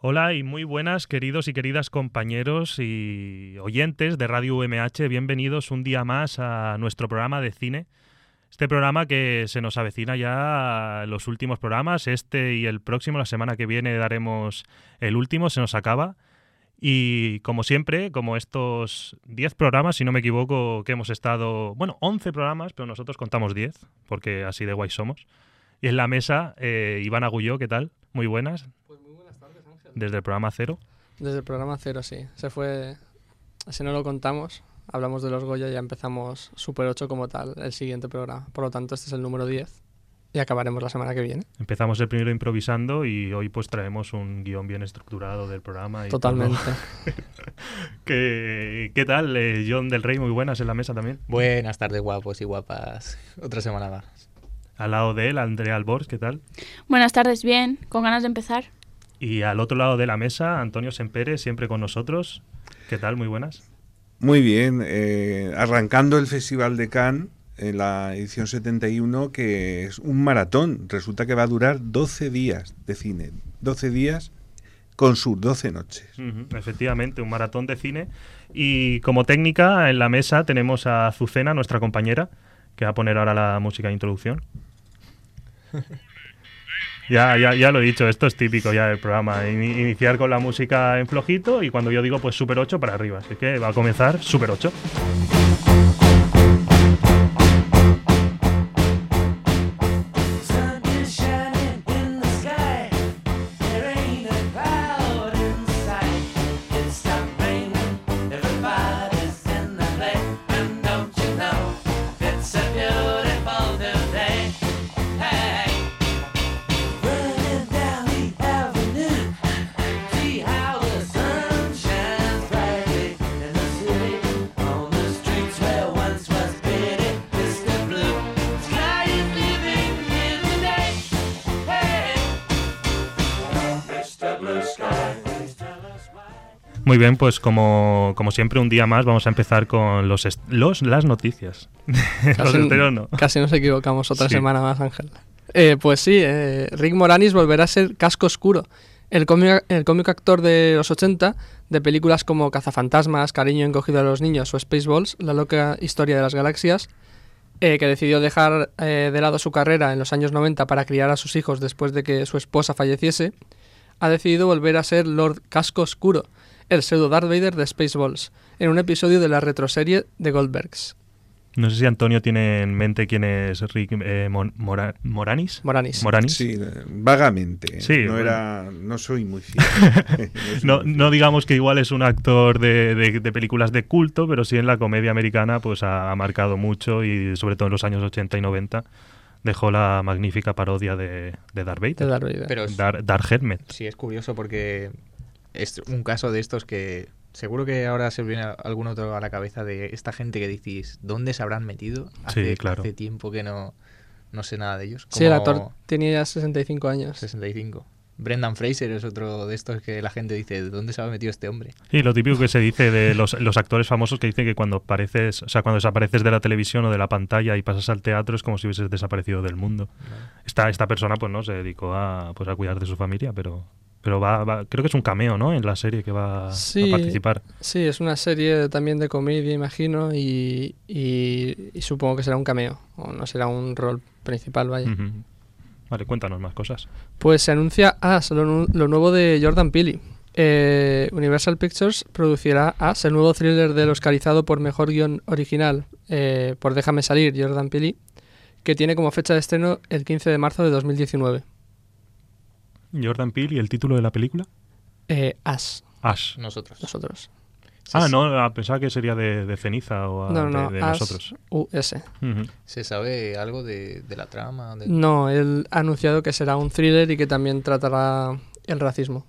Hola y muy buenas queridos y queridas compañeros y oyentes de Radio UMH. Bienvenidos un día más a nuestro programa de cine. Este programa que se nos avecina ya los últimos programas, este y el próximo, la semana que viene daremos el último, se nos acaba. Y como siempre, como estos 10 programas, si no me equivoco, que hemos estado, bueno, 11 programas, pero nosotros contamos 10, porque así de guay somos. Y en la mesa, eh, Iván Agulló, ¿qué tal? Muy buenas. Pues muy buenas. Desde el programa cero. Desde el programa cero, sí. Se fue, si no lo contamos, hablamos de los Goya y ya empezamos Super 8 como tal, el siguiente programa. Por lo tanto, este es el número 10 y acabaremos la semana que viene. Empezamos el primero improvisando y hoy pues traemos un guion bien estructurado del programa. Y Totalmente. ¿Qué, qué tal, eh, John del Rey? Muy buenas en la mesa también. Buenas tardes, guapos y guapas. Otra semana más. Al lado de él, Andrea Albors, ¿qué tal? Buenas tardes, bien, con ganas de empezar. Y al otro lado de la mesa, Antonio Sempere, siempre con nosotros. ¿Qué tal? Muy buenas. Muy bien, eh, arrancando el Festival de Cannes en la edición 71, que es un maratón. Resulta que va a durar 12 días de cine. 12 días con sus 12 noches. Efectivamente, un maratón de cine. Y como técnica, en la mesa tenemos a Azucena, nuestra compañera, que va a poner ahora la música de introducción. Ya, ya, ya lo he dicho, esto es típico ya del programa. ini- iniciar con la música en flojito y cuando yo digo pues Super 8 para arriba. Así que va a comenzar Super 8. Muy bien, pues como, como siempre, un día más vamos a empezar con los, los las noticias. los Casi, estereos no. casi nos equivocamos otra Sí. semana más, Ángel. Eh, pues sí, eh, Rick Moranis volverá a ser Casco Oscuro, el cómico, el cómico actor de los 80 de películas como Cazafantasmas, Cariño encogido a los niños o Spaceballs, La loca historia de las galaxias, eh, que decidió dejar eh, de lado su carrera en los años 90 para criar a sus hijos después de que su esposa falleciese, ha decidido volver a ser Lord Casco Oscuro, el pseudo Darth Vader de Spaceballs, en un episodio de la retroserie de Goldbergs. No sé si Antonio tiene en mente quién es Rick eh, Mon- Mora- Moranis. Moranis. Moranis. Sí, vagamente. Sí, no, bueno. era, no soy muy fiel. No, no digamos que igual es un actor de, de- de películas de culto, pero sí en la comedia americana pues ha, ha marcado mucho y sobre todo en los años 80 y 90 dejó la magnífica parodia de, de Darth Vader. de Darth Vader. Pero es- Dar, Darth Helmet. sí es curioso porque es un caso de estos que seguro que ahora se viene algún otro a la cabeza de esta gente que decís, ¿dónde se habrán metido? Hace, Sí, claro. hace tiempo que no, no sé nada de ellos. Sí, el actor tenía ya 65 años. 65. Brendan Fraser es otro de estos que la gente dice, ¿de dónde se ha metido este hombre? Y lo típico que se dice de los, los actores famosos que dicen que cuando apareces, o sea, cuando desapareces de la televisión o de la pantalla y pasas al teatro es como si hubieses desaparecido del mundo. Esta, esta persona pues no se dedicó a, pues, a cuidar de su familia, pero, pero va, va- creo que es un cameo, ¿no? En la serie que va Sí. a participar. Sí, es una serie también de comedia, imagino, y, y- y supongo que será un cameo, o no será un rol principal, vaya. Vale, cuéntanos más cosas. Pues se anuncia As, lo, nu- lo nuevo de Jordan Peele. Eh, Universal Pictures producirá As, el nuevo thriller del Oscarizado por Mejor Guión Original eh, por Déjame Salir, Jordan Peele, que tiene como fecha de estreno el 15 de marzo de 2019. Jordan Peele y el título de la película. Eh, As, Ash. Nosotros. nosotros. Ah, no, ah, pensaba que sería de, de ceniza o ah, No, no, de, nosotros. US. ¿Se sabe algo de, de la trama? De- No, él ha anunciado que será un thriller y que también tratará el racismo.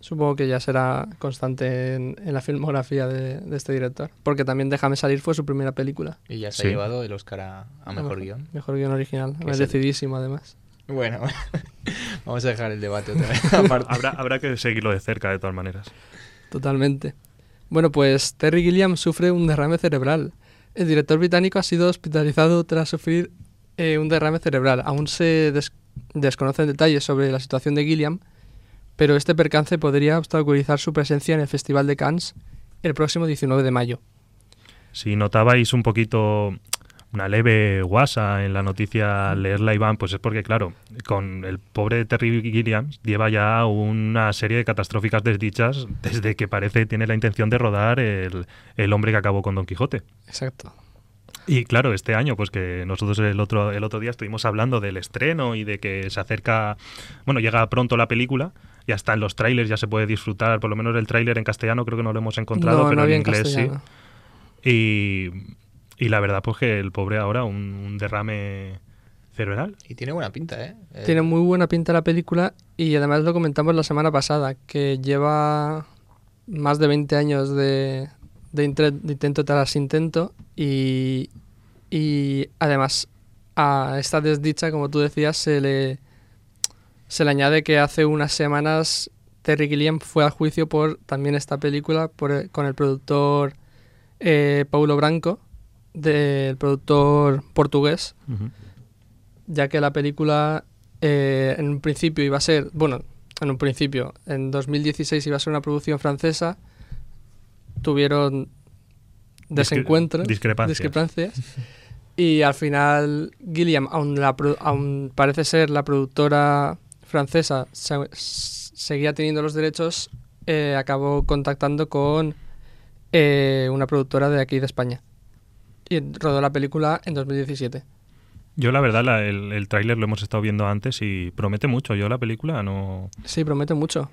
Supongo que ya será constante en, en la filmografía de, de este director. Porque también Déjame salir fue su primera película. Y ya se Sí. ha llevado el Oscar a, a Mejor Guión. Mejor guion original. Merecidísimo, además. Bueno, vamos a dejar el debate otra vez. aparte. Habrá, habrá que seguirlo de cerca, de todas maneras. Totalmente. Bueno, pues Terry Gilliam sufre un derrame cerebral. El director británico ha sido hospitalizado tras sufrir eh, un derrame cerebral. Aún se des- desconocen detalles sobre la situación de Gilliam, pero este percance podría obstaculizar su presencia en el Festival de Cannes el próximo 19 de mayo. Si notabais un poquito una leve guasa en la noticia leerla, Iván, pues es porque, claro, con el pobre Terry Gilliam lleva ya una serie de catastróficas desdichas desde que parece tiene la intención de rodar el, el hombre que acabó con Don Quijote. Exacto. Y claro, este año, pues que nosotros el otro, el otro día estuvimos hablando del estreno y de que se acerca, bueno, llega pronto la película y hasta en los trailers ya se puede disfrutar, por lo menos el tráiler en castellano creo que no lo hemos encontrado, no, pero no en inglés sí. Y, y la verdad, pues que el pobre ahora un, un derrame cerebral. Y tiene buena pinta, ¿eh? Eh, Tiene muy buena pinta la película y además lo comentamos la semana pasada, que lleva más de 20 años de, de, intre- de intento tras intento y, y además a esta desdicha, como tú decías, se le, se le añade que hace unas semanas Terry Gilliam fue a juicio por también esta película por, con el productor eh, Paulo Branco, del productor portugués, ya que la película eh, en un principio iba a ser, bueno, en un principio, en 2016 iba a ser una producción francesa, tuvieron desencuentros, discrepancias. discrepancias, y al final Gilliam, aun, la aun parece ser la productora francesa, se- seguía teniendo los derechos, eh, acabó contactando con eh, una productora de aquí de España. Y rodó la película en 2017. Yo la verdad, la- el, el tráiler lo hemos estado viendo antes y promete mucho. Yo la película no... Sí, promete mucho.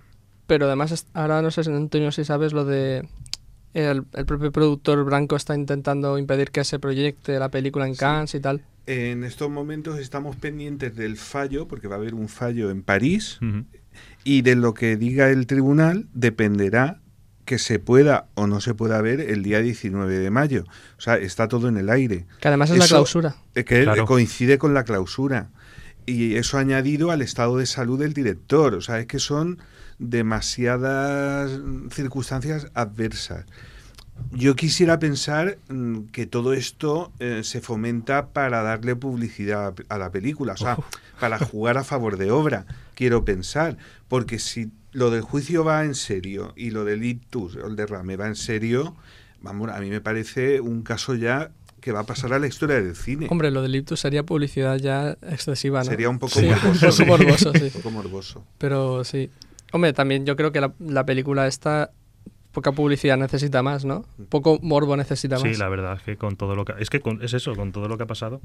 Pero además, ahora no sé, Antonio, si sabes lo de. El, el propio productor Branco está intentando impedir que se proyecte la película en Cannes y tal. En estos momentos estamos pendientes del fallo, porque va a haber un fallo en París, y de lo que diga el tribunal dependerá que se pueda o no se pueda ver el día 19 de mayo. O sea, está todo en el aire. Que además es la clausura. Eh, que Claro. coincide con la clausura. Y eso añadido al estado de salud del director. O sea, es que son demasiadas circunstancias adversas. Yo quisiera pensar mm, que todo esto eh, se fomenta para darle publicidad a la película, o sea, para jugar a favor de obra, quiero pensar, porque si lo del juicio va en serio y lo del ictus, el derrame va en serio, vamos, a mí me parece un caso ya que va a pasar a la historia del cine. Hombre, lo del Iptus sería publicidad ya excesiva, ¿no? Sería un poco Sí, morboso. un poco morboso, sí. Un poco morboso. Pero sí. Hombre, también yo creo que la, la película esta, poca publicidad necesita más, ¿no? Poco morbo necesita más. Sí, la verdad es que con todo lo que... Es que con- es eso, con todo lo que ha pasado.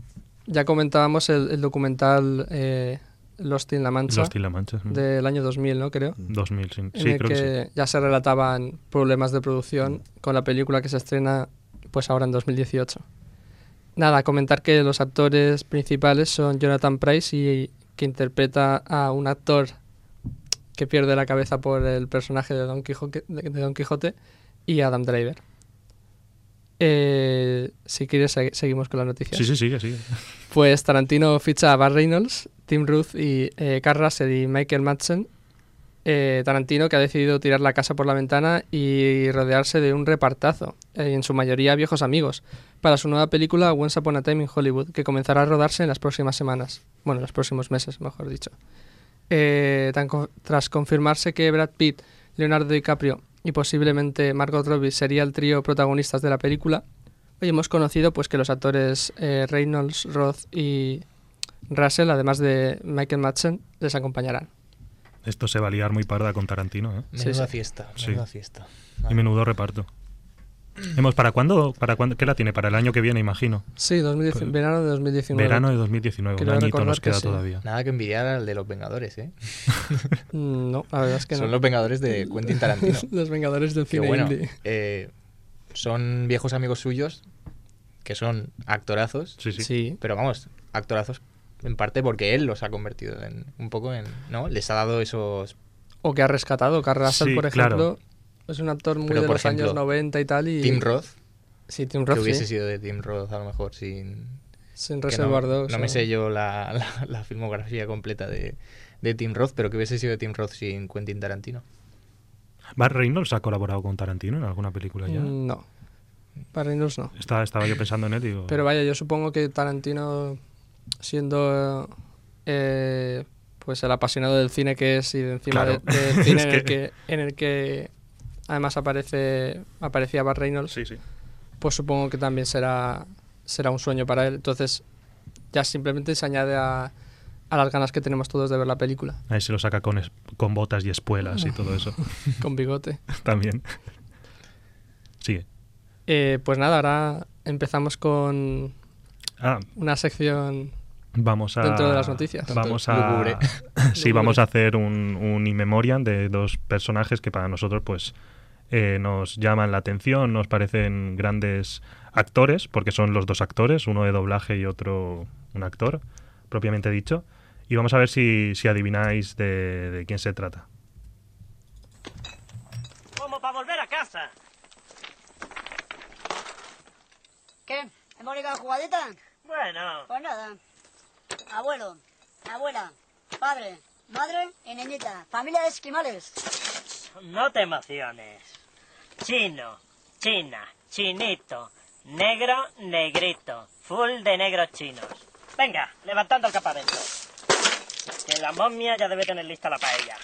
Ya comentábamos el, el documental eh, Lost in la Mancha Lost in la Mancha. mm. del año 2000, ¿no? Creo. 2000, sí. en Sí, el creo que, que sí. ya se relataban problemas de producción con la película que se estrena pues ahora en 2018. Nada, comentar que los actores principales son Jonathan Price y que interpreta a un actor que pierde la cabeza por el personaje de Don Quijote, de Don Quijote y Adam Driver. Eh, si quieres, segui- seguimos con la noticia. Sí, sí, sigue, sigue. Pues Tarantino ficha a Bar Reynolds, Tim Ruth y eh, Carl Russell y Michael Madsen. Eh, Tarantino que ha decidido tirar la casa por la ventana y rodearse de un repartazo, eh, en su mayoría viejos amigos, para su nueva película Once Upon a Time in Hollywood, que comenzará a rodarse en las próximas semanas. Bueno, en los próximos meses, mejor dicho. Eh, tan tras confirmarse que Brad Pitt, Leonardo DiCaprio y posiblemente Margot Robbie sería el trío protagonistas de la película, hoy hemos conocido pues que los actores eh, Reynolds, Roth y Russell, además de Michael Madsen, les acompañarán. Esto se va a liar muy parda con Tarantino, ¿eh? Menuda sí. fiesta, Sí. menuda fiesta. Y menudo reparto. Hemos, ¿para cuándo? ¿Para cuándo? ¿Qué la tiene? Para el año que viene, imagino. Sí, 2010 Pues, verano de 2019. Verano de 2019. Creo un añito nos que queda sí. todavía. Nada que envidiar al de los Vengadores, ¿eh? Mm, No, la verdad es que Son no. los Vengadores de Quentin Tarantino. Los Vengadores del que cine bueno, indie. eh, son viejos amigos suyos que son actorazos, Sí, sí. Sí. pero vamos, actorazos en parte porque él los ha convertido en un poco en, ¿no? Les ha dado esos O que ha rescatado. Carl Russell, Sí, por claro. Es un actor muy Pero, de los años ejemplo, 90 y tal. Y... Tim Roth, Sí, Tim que Roth, hubiese sí. sido de Tim Roth a lo mejor sin Sin que Reservoir no, Dogs. no me o- sé yo la, la- la filmografía completa de, de Tim Roth, pero que hubiese sido de Tim Roth sin Quentin Tarantino. ¿Bar Reynolds ha colaborado con Tarantino en alguna película ya? Mm, No. Para Reynolds no. Estaba, estaba yo pensando en él digo... Pero vaya, yo supongo que Tarantino, siendo eh, pues el apasionado del cine que es y de encima Claro. de- del cine en, el que- que, en el que además aparece aparecía Bart Reynolds, Sí, sí. pues supongo que también será será un sueño para él. Entonces ya simplemente se añade a, a las ganas que tenemos todos de ver la película Ahí se lo saca con, es- con botas y espuelas y todo eso. con bigote. También. Sigue. Eh, pues nada, ahora empezamos con Ah, una sección vamos a. Dentro de las noticias. Vamos a. sí, vamos a hacer un, un in memoriam de dos personajes que para nosotros, pues. Eh, nos llaman la atención, nos parecen grandes actores, porque son los dos actores, uno de doblaje y otro un actor, propiamente dicho. Y vamos a ver si, si adivináis de, de quién se trata. Como para volver a casa. ¿Qué? ¿Hemos ligado jugadita? Bueno, Pues nada. Abuelo, abuela, padre, madre y niñita. Familia de esquimales. no te emociones. Chino, china, chinito, negro, negrito. Full de negros chinos. Venga, levantando el campamento. Que la momia ya debe tener lista la paella.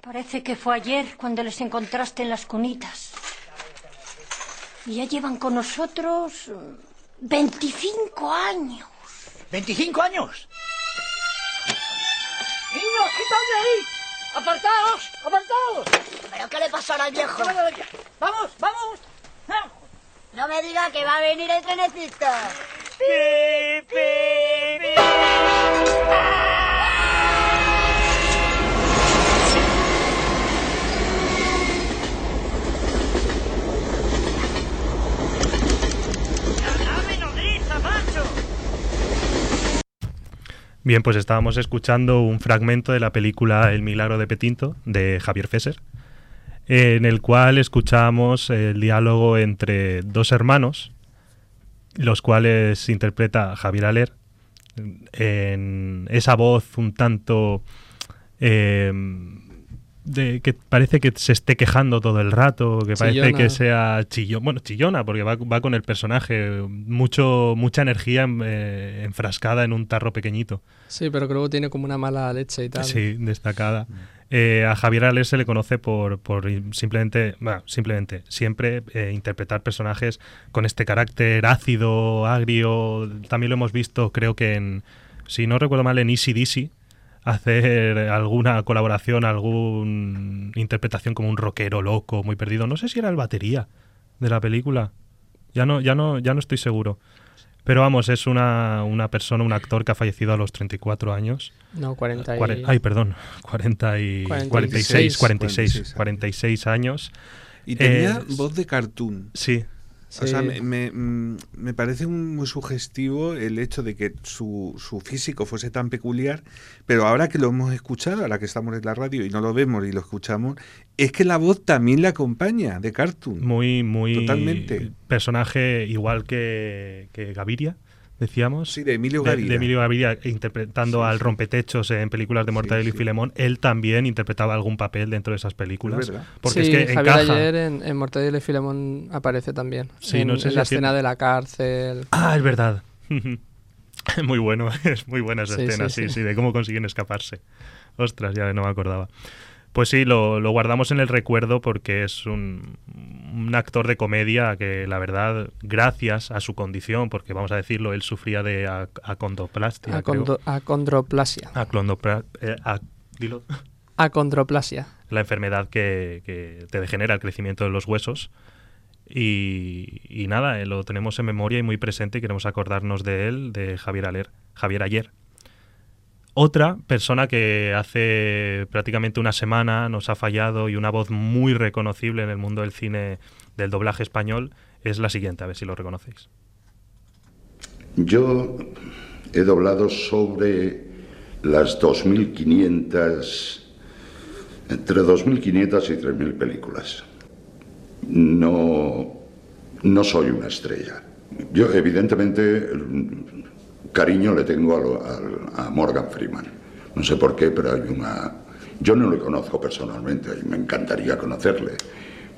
Parece que fue ayer cuando les encontraste en las cunitas. Y ya llevan con nosotros eh, 25 años. ¿25 años? ¡Niños, quitad de ahí! ¡Apartaos! ¡Apartaos! ¿Pero qué le pasará al viejo? ¡Vamos, vamos! No me diga que va a venir el trenecito. ¡Pi, pi, pi! Bien, pues estábamos escuchando un fragmento de la película El milagro de Petinto de Javier Fesser, en el cual escuchamos el diálogo entre dos hermanos, los cuales interpreta Javier Aler, en esa voz un tanto eh, de que parece que se esté quejando todo el rato, que parece Chillona. que sea chillón, bueno, chillona, porque va, va con el personaje, mucho, mucha energía eh, enfrascada en un tarro pequeñito. Sí, pero que luego tiene como una mala leche y tal. Sí, destacada. Eh, a Javier Aler se le conoce por, por simplemente, bueno, simplemente, siempre eh, interpretar personajes con este carácter ácido, agrio. También lo hemos visto, creo que en, si no recuerdo mal, en Easy Dizzy, hacer alguna colaboración, alguna interpretación como un rockero loco, muy perdido. No sé si era el batería de la película. Ya no, ya no, ya no estoy seguro. Pero vamos, es una, una persona, un actor que ha fallecido a los 34 años. No, 40 y... Cuare- Ay, perdón, 40 y 46, 46, 46, 46 46 años. Y tenía Eh, voz de cartoon. Sí, O sea, me, me, mm, me parece muy sugestivo el hecho de que su, su físico fuese tan peculiar, pero ahora que lo hemos escuchado, ahora que estamos en la radio y no lo vemos y lo escuchamos, es que la voz también le acompaña de cartoon. muy, muy. Totalmente. Personaje igual que, que Gaviria, decíamos. Sí, de Emilio de, Gaviria. de Emilio Gaviria interpretando Sí, al rompetechos en películas de Sí, Mortadelo y. Filemón. Él también interpretaba algún papel dentro de esas películas. Es verdad. Porque sí, es que Javier encaja. ayer en, en Mortadelo y Filemón aparece también. Sí, en, no sé en si la es que- escena de la cárcel. Ah, es verdad. Muy bueno, es muy buena esa Sí, escena, sí, sí, sí. sí, de cómo consiguen escaparse. Ostras, ya no me acordaba. Pues sí, lo, lo guardamos en el recuerdo porque es un, un actor de comedia que, la verdad, gracias a su condición, porque vamos a decirlo, él sufría de ac- acondoplastia. Acondo- acondroplasia. Aclondopla- eh, ac- dilo. Acondroplasia. la enfermedad que, que te degenera el crecimiento de los huesos. Y, y nada, eh, lo tenemos en memoria y muy presente y queremos acordarnos de él, de Javier Aler, Javier Ayer. Otra persona que hace prácticamente una semana nos ha fallado y una voz muy reconocible en el mundo del cine del doblaje español es la siguiente, a ver si lo reconocéis. Yo he doblado sobre las 2.500, entre 2.500 y 3.000 películas. No, no soy una estrella. Yo, evidentemente, cariño le tengo a, Morgan Freeman. No sé por qué, pero hay una... Yo no le conozco personalmente y me encantaría conocerle,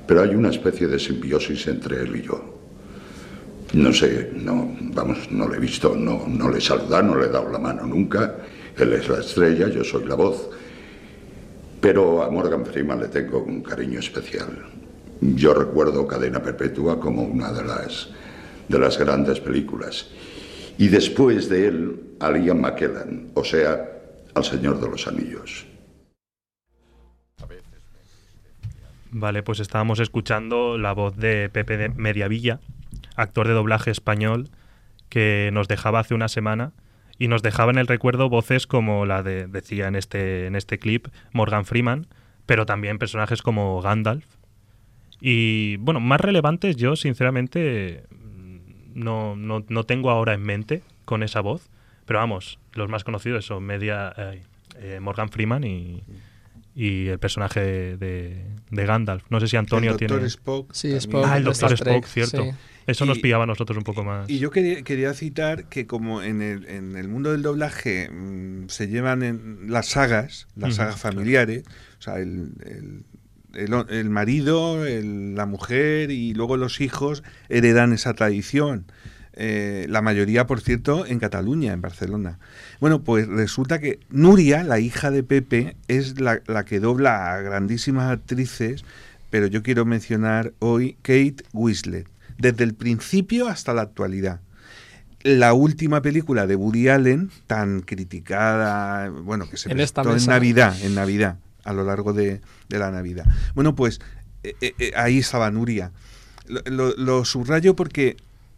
pero hay una especie de simbiosis entre él y yo. No sé, no, vamos, no le he visto, no, no le he saludado, no le he dado la mano nunca. Él es la estrella, yo soy la voz. Pero a Morgan Freeman le tengo un cariño especial. Yo recuerdo Cadena Perpetua como una de las, de las grandes películas. Y después de él, a Liam McKellen, o sea, al Señor de los Anillos. Vale, pues estábamos escuchando la voz de Pepe de Mediavilla, actor de doblaje español, que nos dejaba hace una semana y nos dejaba en el recuerdo voces como la de, decía en este, en este clip, Morgan Freeman, pero también personajes como Gandalf. Y bueno, más relevantes yo sinceramente no, no, no tengo ahora en mente con esa voz, pero vamos, los más conocidos son Media, eh, eh, Morgan Freeman y, y el personaje de, de Gandalf. No sé si Antonio el Doctor tiene... Spock. Sí. Spock. Ah, el Doctor Star Trek, Spock, cierto. sí. Eso nos pillaba a nosotros un poco más. Y yo quería, quería citar que como en el, en el mundo del doblaje mm, se llevan en las sagas, las sagas familiares, o sea, el, el- el marido, el- la mujer y luego los hijos heredan esa tradición. Eh, la mayoría, por cierto, en Cataluña, en Barcelona. Bueno, pues resulta que Nuria, la hija de Pepe, es la, la que dobla a grandísimas actrices, pero yo quiero mencionar hoy Kate Winslet, desde el principio hasta la actualidad. La última película de Woody Allen, tan criticada, bueno, que se En esta presentó en mesa. Navidad, en Navidad, a lo largo de, la Navidad. Bueno, pues eh, eh, eh, ahí estaba Nuria. Lo, subrayo porque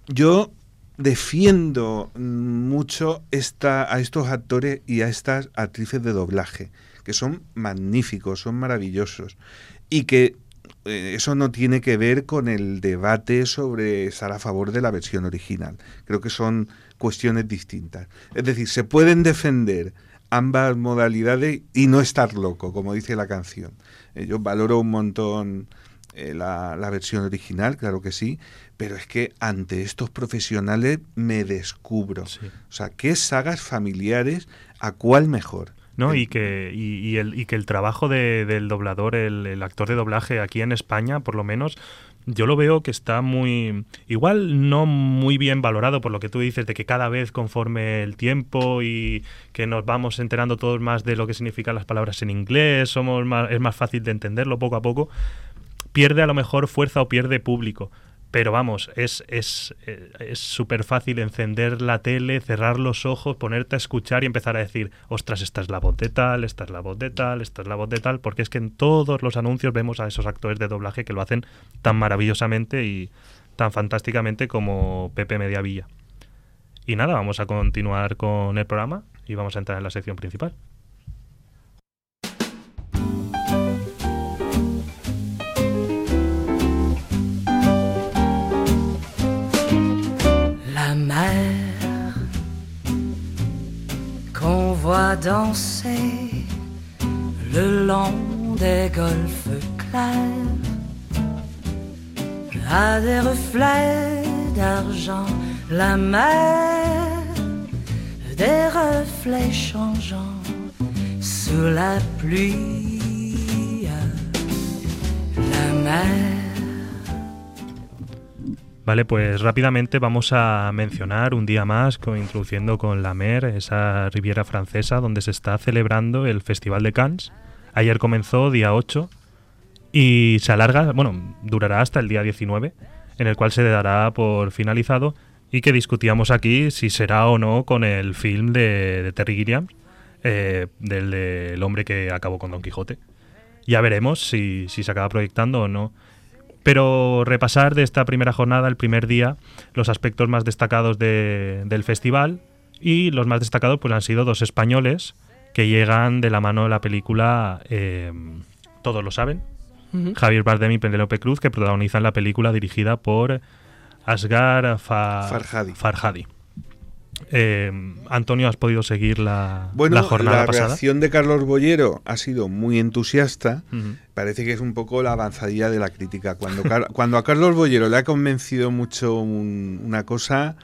yo defiendo mucho esta, a estos actores y a estas actrices de doblaje, que son magníficos, son maravillosos, y que eso no tiene que ver con el debate sobre estar a favor de la versión original. Creo que son cuestiones distintas. Es decir, se pueden defender ambas modalidades y no estar loco, como dice la canción. Eh, yo valoro un montón eh, la, la versión original, claro que sí, pero es que ante estos profesionales me descubro. Sí. O sea, ¿qué sagas familiares a cuál mejor? ¿no? Y que, y, y el, y que el trabajo de- del doblador, el, el actor de doblaje aquí en España, por lo menos, yo lo veo que está muy. Igual no muy bien valorado por lo que tú dices, de que cada vez conforme el tiempo y que nos vamos enterando todos más de lo que significan las palabras en inglés, somos más, es más fácil de entenderlo poco a poco, pierde a lo mejor fuerza o pierde público. Pero vamos, es es eh, es súper fácil encender la tele, cerrar los ojos, ponerte a escuchar y empezar a decir, ostras, esta es la voz de tal, esta es la voz de tal, esta es la voz de tal, porque es que en todos los anuncios vemos a esos actores de doblaje que lo hacen tan maravillosamente y tan fantásticamente como Pepe Mediavilla. Y nada, vamos a continuar con el programa y vamos a entrar en la sección principal. Danser le long des golfes clairs a des reflets d'argent. La mer, des reflets changeants sous la pluie. La mer. Vale, pues rápidamente vamos a mencionar un día más, introduciendo con la Mer, esa riviera francesa donde se está celebrando el Festival de Cannes. Ayer comenzó, día 8, y se alarga, bueno, durará hasta el día 19, en el cual se dará por finalizado y que discutíamos aquí si será o no con el film de, de Terry Gilliam, eh, del de El hombre que acabó con Don Quijote. Ya veremos si, si se acaba proyectando o no. Pero repasar de esta primera jornada, el primer día, los aspectos más destacados de- del festival y los más destacados pues han sido dos españoles que llegan de la mano de la película eh, Todos lo saben. Javier Bardem y Penélope Cruz, que protagonizan la película dirigida por Fa- Farhadi. Farhadi. Eh, Antonio, ¿has podido seguir la, Bueno, la jornada la pasada? reacción de Carlos Bollero ha sido muy entusiasta. Parece que es un poco la avanzadilla de la crítica. Cuando, cuando a Carlos Bollero le ha convencido mucho un- una cosa,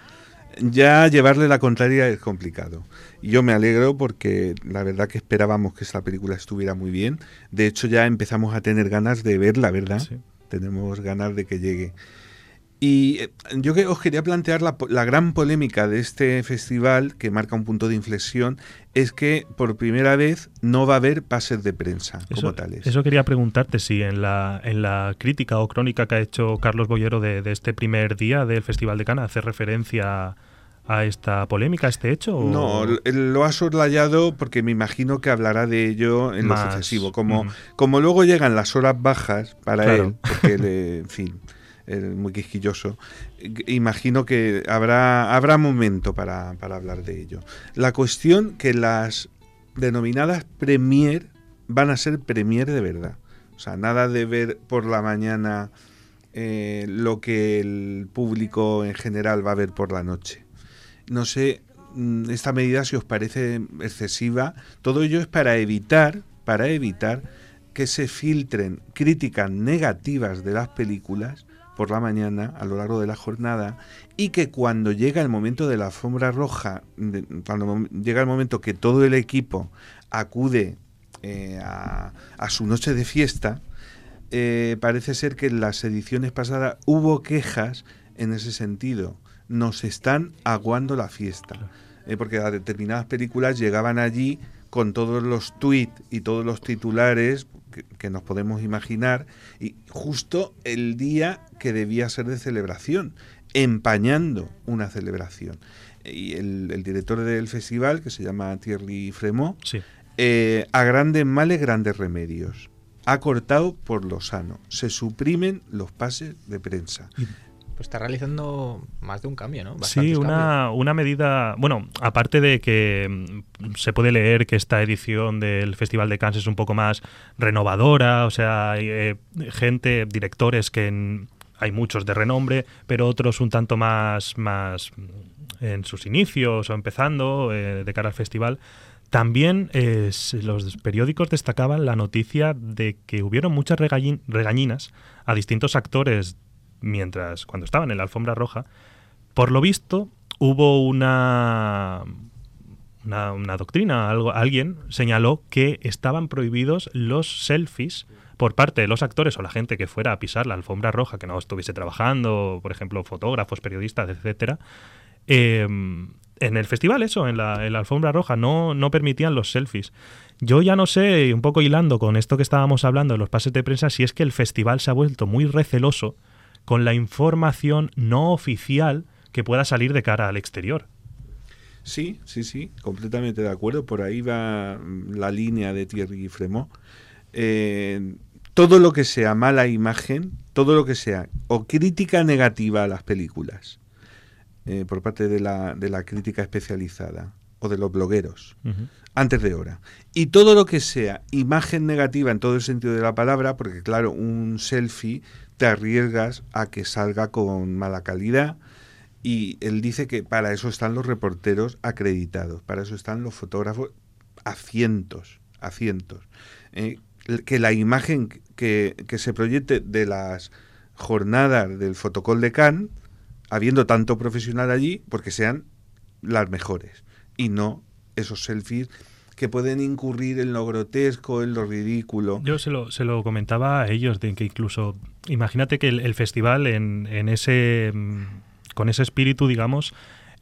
ya llevarle la contraria es complicado. Y yo me alegro porque la verdad que esperábamos que esta película estuviera muy bien. De hecho, ya empezamos a tener ganas de verla, ¿verdad? Sí. Tenemos ganas de que llegue. Y eh, yo que os quería plantear la, la gran polémica de este festival, que marca un punto de inflexión, es que por primera vez no va a haber pases de prensa como tales. eso quería preguntarte si en la, en la crítica o crónica que ha hecho Carlos Bollero de, de este primer día del Festival de Cannes hace referencia a esta polémica, a este hecho. o- No, l- lo ha soslayado porque me imagino que hablará de ello en Más, lo sucesivo. Como, como luego llegan las horas bajas para Claro. él, porque él, eh, en fin, es muy quisquilloso, eh, imagino que habrá, habrá momento para, para hablar de ello. La cuestión que las denominadas premier van a ser premier de verdad. O sea, nada de ver por la mañana eh, lo que el público en general va a ver por la noche. No sé mm, esta medida si os parece excesiva. Todo ello es para evitar, para evitar que se filtren críticas negativas de las películas por la mañana a lo largo de la jornada y que cuando llega el momento de la alfombra roja, de- cuando llega el momento que todo el equipo acude eh, a, a su noche de fiesta, eh, parece ser que en las ediciones pasadas hubo quejas en ese sentido. Nos están aguando la fiesta. Eh, porque a determinadas películas llegaban allí con todos los tweets y todos los titulares que, que nos podemos imaginar, y justo el día que debía ser de celebración, empañando una celebración. Y el, el director del festival, que se llama Thierry Fremont, Sí. eh, a grandes males, grandes remedios. Ha cortado por lo sano. Se suprimen los pases de prensa. Pues está realizando más de un cambio, ¿no? Sí, Bastantes una, una medida, bueno, aparte de que mm, se puede leer que esta edición del Festival de Cannes es un poco más renovadora, o sea, hay eh, gente, directores que en- hay muchos de renombre, pero otros un tanto más, más mm, en sus inicios o empezando eh, de cara al festival. También eh, los periódicos destacaban la noticia de que hubieron muchas regañin- regañinas a distintos actores mientras cuando estaban en la alfombra roja. Por lo visto, hubo una una, doctrina, algo, alguien señaló que estaban prohibidos los selfies por parte de los actores o la gente que fuera a pisar la alfombra roja, que no estuviese trabajando, por ejemplo, fotógrafos, periodistas, etcétera. eh, en el festival, eso, en la, en la alfombra roja, no, no permitían los selfies. Yo ya no sé, un poco hilando con esto que estábamos hablando de los pases de prensa, si es que el festival se ha vuelto muy receloso con la información no oficial que pueda salir de cara al exterior. Sí, sí, sí, completamente de acuerdo. Por ahí va mm, la línea de Thierry Fremont. Eh, todo lo que sea mala imagen, todo lo que sea o crítica negativa a las películas eh, por parte de la, de la crítica especializada o de los blogueros, antes de hora. Y todo lo que sea imagen negativa en todo el sentido de la palabra, porque claro, un selfie te arriesgas a que salga con mala calidad. Y él dice que para eso están los reporteros acreditados, para eso están los fotógrafos a cientos, a cientos. Eh, que la imagen que, que se proyecte de las jornadas del fotocol de Cannes, habiendo tanto profesional allí, porque sean las mejores y no esos selfies que pueden incurrir en lo grotesco, en lo ridículo. Yo se lo, se lo comentaba a ellos, de que incluso, imagínate que el, festival en, en ese, mm, con ese espíritu, digamos,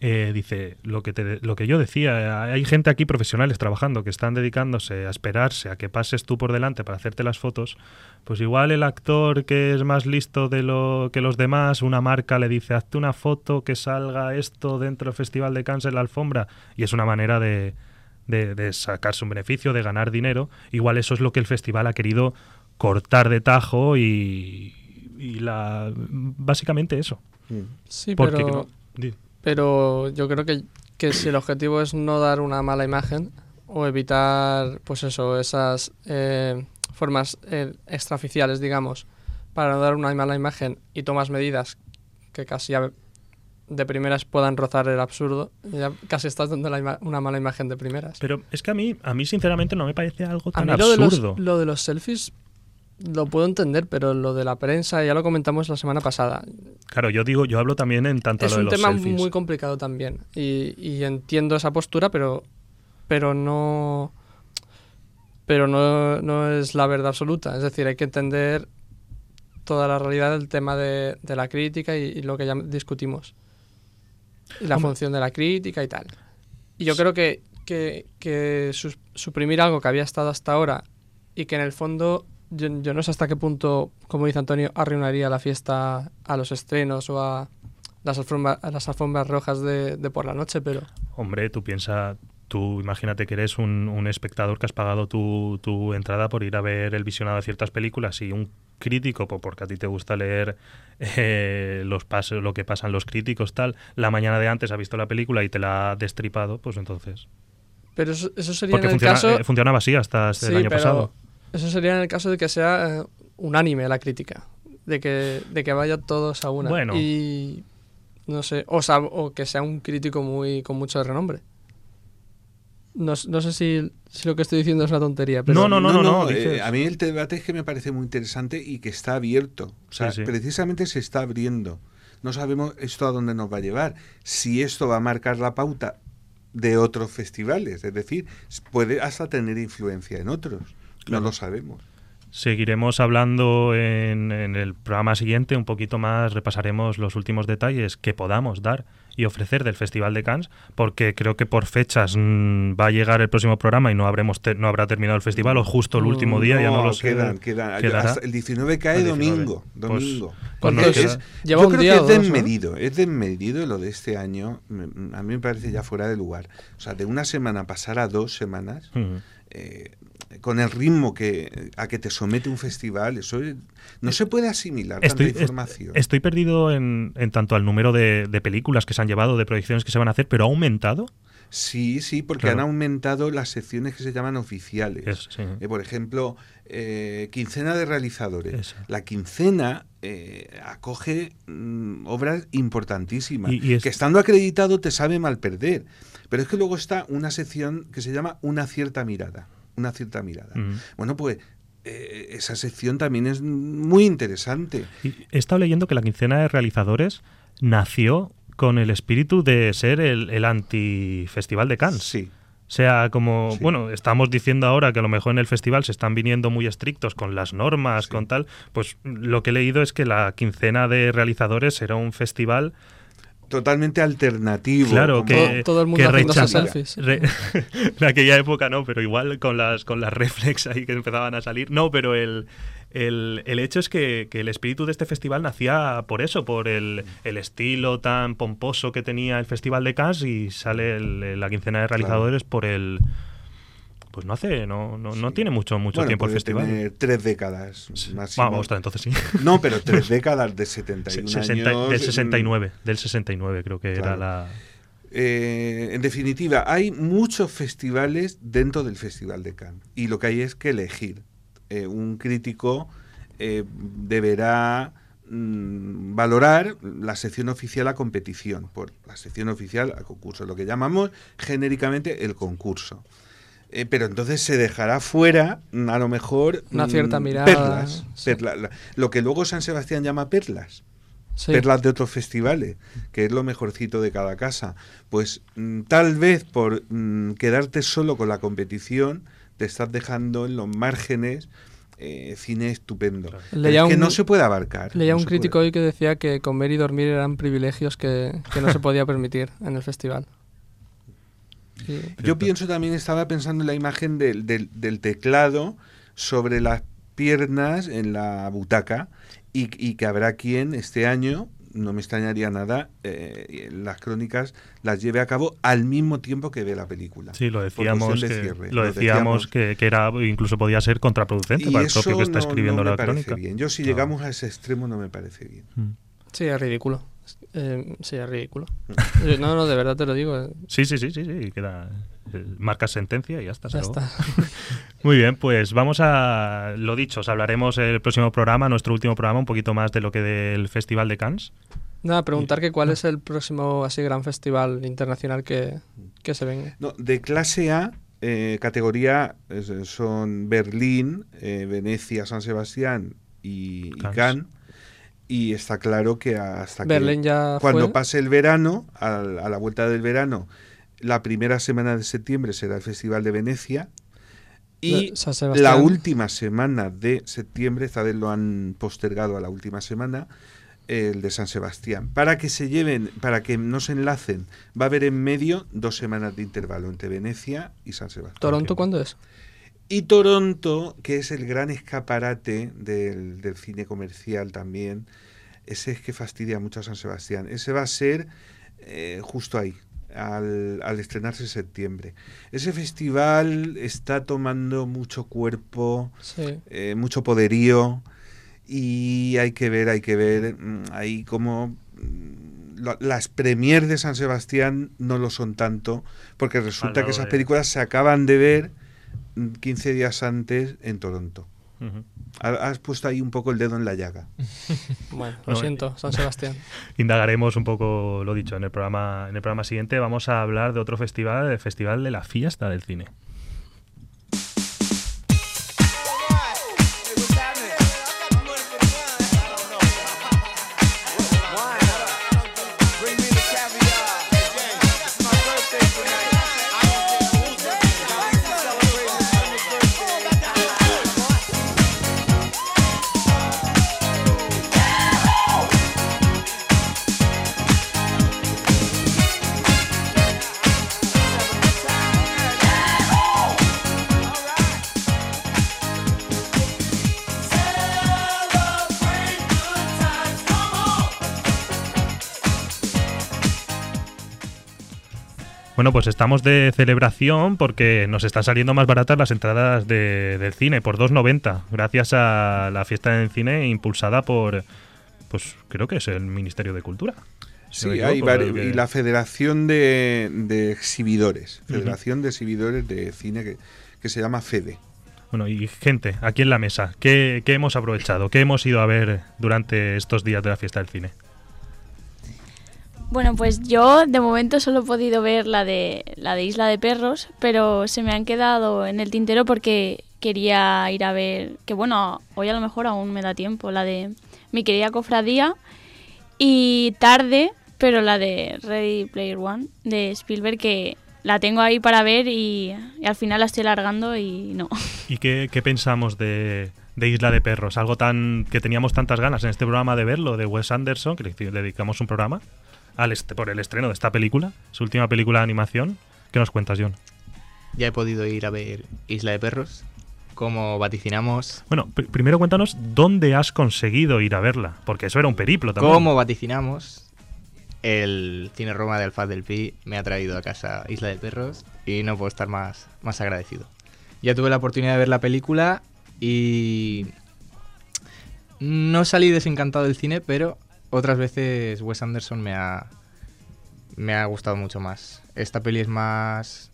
eh, dice lo que, te, lo que yo decía, hay gente aquí profesionales trabajando que están dedicándose a esperarse a que pases tú por delante para hacerte las fotos, pues igual el actor que es más listo de lo que los demás, una marca le dice, hazte una foto que salga esto dentro del Festival de en la alfombra, y es una manera de, de, de sacarse un beneficio, de ganar dinero. Igual eso es lo que el festival ha querido cortar de tajo y, y la básicamente eso. Sí, Porque pero, no- pero yo creo que, que si el objetivo es no dar una mala imagen o evitar, pues eso, esas eh, formas eh, extraoficiales, digamos, para no dar una mala imagen y tomas medidas que casi ya de primeras puedan rozar el absurdo, ya casi estás dando la ima- una mala imagen de primeras. Pero es que a mí, a mí sinceramente no me parece algo A tan mí lo de, los, absurdo. lo de los selfies lo puedo entender, pero lo de la prensa ya lo comentamos la semana pasada. Claro, yo digo, yo hablo también en tanto a es lo de un los tema selfies. muy complicado también y, y entiendo esa postura, pero pero no pero no, no es la verdad absoluta. Es decir, hay que entender toda la realidad del tema de, de la crítica y, y lo que ya discutimos. Y la Hombre. función de la crítica y tal. Y yo creo que, que, suprimir algo que había estado hasta ahora y que en el fondo yo, yo no sé hasta qué punto, como dice Antonio, arruinaría la fiesta a los estrenos o a las, alfombra- a las alfombras rojas de, de por la noche, pero Hombre, tú piensa, tú imagínate que eres un, un espectador que has pagado tu, tu entrada por ir a ver el visionado de ciertas películas y un crítico, po- porque a ti te gusta leer eh, los pas- lo que pasan los críticos, tal, la mañana de antes ha visto la película y te la ha destripado, pues entonces... pero eso, eso sería Porque en el funciona- caso... eh, funcionaba así hasta el año pero pasado. Eso sería en el caso de que sea eh, unánime la crítica, de que, de que vaya todos a una. Bueno. Y no sé, o, sea, o que sea un crítico muy con mucho renombre. No, no sé si, si lo que estoy diciendo es una tontería, pero No, no, no, no, no, eh, a mí el debate es que me parece muy interesante y que está abierto. O sea, Sí, sí. precisamente se está abriendo. No sabemos esto a dónde nos va a llevar. Si esto va a marcar la pauta de otros festivales, es decir, puede hasta tener influencia en otros. Claro. No lo sabemos. Seguiremos hablando en, en el programa siguiente, un poquito más repasaremos los últimos detalles que podamos dar y ofrecer del Festival de Cannes, porque creo que por fechas mm, va a llegar el próximo programa y no habremos te- no habrá terminado el festival o justo el último día, ya no lo sé. Quedan, quedan. quedará. Hasta el 19 cae El 19. domingo. Pues- domingo. pues es- Lleva yo un creo día que es dos, ¿no? desmedido. Es desmedido lo de este año. me- A mí me parece ya fuera de lugar. O sea, de una semana pasar a dos semanas. Eh, con el ritmo que a que te somete un festival, eso es- no se puede asimilar Estoy, tanta información. est- estoy perdido en, en tanto al número de, de películas que se han llevado, de proyecciones que se van a hacer, pero ha aumentado. Sí, sí, porque Claro. han aumentado las secciones que se llaman oficiales. Sí. Eh, por ejemplo, eh, quincena de realizadores. Eso. La quincena eh, acoge mm, obras importantísimas, Y- y es- que estando acreditado te sabe mal perder. Pero es que luego está una sección que se llama Una cierta mirada. Una cierta mirada. Bueno, pues eh, esa sección también es muy interesante. Y he estado leyendo que la quincena de realizadores nació con el espíritu de ser el, el anti-festival de Cannes. Sí. O sea, como, Sí. bueno, estamos diciendo ahora que a lo mejor en el festival se están viniendo muy estrictos con las normas, Sí. con tal, pues lo que he leído es que la quincena de realizadores era un festival, Totalmente alternativo. claro, que, Todo- todo el mundo que rechaza- selfies. re- en aquella época no, pero igual con las, con las reflex ahí que empezaban a salir. No, pero el, el, el hecho es que, que el espíritu de este festival nacía por eso, por el, el estilo tan pomposo que tenía el Festival de Cannes y sale el- la quincena de realizadores por el... Pues no hace, no, no, no tiene mucho, mucho Bueno, tiempo el festival. tener tres décadas máximo. Vamos, ostras, entonces sí. No, pero tres décadas de 71 Sesenta- años. del mm, 69, del 69 creo que era la... Eh, en definitiva, hay muchos festivales dentro del Festival de Cannes y lo que hay es que elegir. Eh, un crítico eh, deberá mm, valorar la sección oficial a competición, por la sección oficial a concurso, lo que llamamos genéricamente el concurso. Eh, pero entonces se dejará fuera, a lo mejor, Una cierta mm, mirada, perlas, sí. perla- la- lo que luego San Sebastián llama perlas Sí. perlas de otros festivales, que es lo mejorcito de cada casa. Pues mm, tal vez por mm, quedarte solo con la competición, te estás dejando en los márgenes eh, cine estupendo. Claro. Leía es que un- no se puede abarcar. Leía no un crítico puede. hoy que decía que comer y dormir eran privilegios que, que no se podía permitir en el festival. Yo pienso también, estaba pensando en la imagen del, del- del teclado sobre las piernas en la butaca y, y que habrá quien este año, no me extrañaría nada, eh, las crónicas las lleve a cabo al mismo tiempo que ve la película. Sí, lo decíamos, de que, cierre, lo lo decíamos decíamos. que, que era incluso podía ser contraproducente Y para el eso propio que está no- escribiendo no me la parece crónica. bien. Yo si No. llegamos a ese extremo no me parece bien. Mm. Sí, es ridículo. Eh, sí, es ridículo. Eh, No, no, de verdad te lo digo. eh, Sí, sí, sí, sí, sí, queda eh, marcas sentencia y ya está. Ya está. Muy bien, pues vamos a lo dicho, os hablaremos el próximo programa, nuestro último programa, un poquito más de lo que del Festival de Cannes. Nada, preguntar que cuál es el próximo así gran festival internacional que, que se venga. No, de clase A, eh, categoría son Berlín, eh, Venecia, San Sebastián y, y Cannes. Cannes. Y está claro que hasta Berlín que ya cuando fue. pase el verano, al- a, la vuelta del verano, la primera semana de septiembre será el Festival de Venecia Y la última semana de septiembre, esta vez lo han postergado a la última semana, el de San Sebastián. Para que se lleven, para que no se enlacen, va a haber en medio dos semanas de intervalo entre Venecia y San Sebastián. ¿Toronto cuándo es? Y Toronto, que es el gran escaparate del, del cine comercial también, ese es que fastidia mucho a San Sebastián. Ese va a ser eh, justo ahí, al, al estrenarse en septiembre. Ese festival está tomando mucho cuerpo, Sí. eh, mucho poderío y hay que ver, hay que ver mm, ahí como mm, la- las premier de San Sebastián no lo son tanto porque resulta que esas películas se acaban de ver 15 días antes en Toronto. Has puesto ahí un poco el dedo en la llaga. Bueno, lo No, siento, San Sebastián. Indagaremos un poco, lo dicho, en el programa, en el programa siguiente vamos a hablar de otro festival, el Festival de la Fiesta del Cine. Pues estamos de celebración porque nos están saliendo más baratas las entradas de- del cine por 2,90 gracias a la fiesta del cine impulsada por, pues creo que es el Ministerio de Cultura. Sí, hay equivoco, que- y la Federación de, de Exhibidores. Federación de Exhibidores de Cine que, que se llama FEDE. Bueno, y gente, aquí en la mesa, ¿qué, qué hemos aprovechado? ¿Qué hemos ido a ver durante estos días de la fiesta del cine? Bueno, pues yo de momento solo he podido ver la de la de Isla de Perros, pero se me han quedado en el tintero porque quería ir a ver, que bueno, hoy a lo mejor aún me da tiempo, la de mi querida cofradía y tarde, pero la de Ready Player One de Spielberg que la tengo ahí para ver y, y al final la estoy largando y no. ¿Y qué, qué pensamos de, de Isla de Perros? Algo tan que teníamos tantas ganas en este programa de verlo, de Wes Anderson, que le dedicamos un programa al este, por el estreno de esta película, su última película de animación. ¿Qué nos cuentas, John? Ya he podido ir a ver Isla de Perros. Como vaticinamos. Bueno, pr- primero cuéntanos dónde has conseguido ir a verla, porque eso era un periplo también. Como vaticinamos, el Cine Roma de Alfaz del Pi me ha traído a casa Isla de Perros y no puedo estar más, más agradecido. Ya tuve la oportunidad de ver la película y no salí desencantado del cine, pero otras veces Wes Anderson me ha, me ha gustado mucho más. Esta peli es más,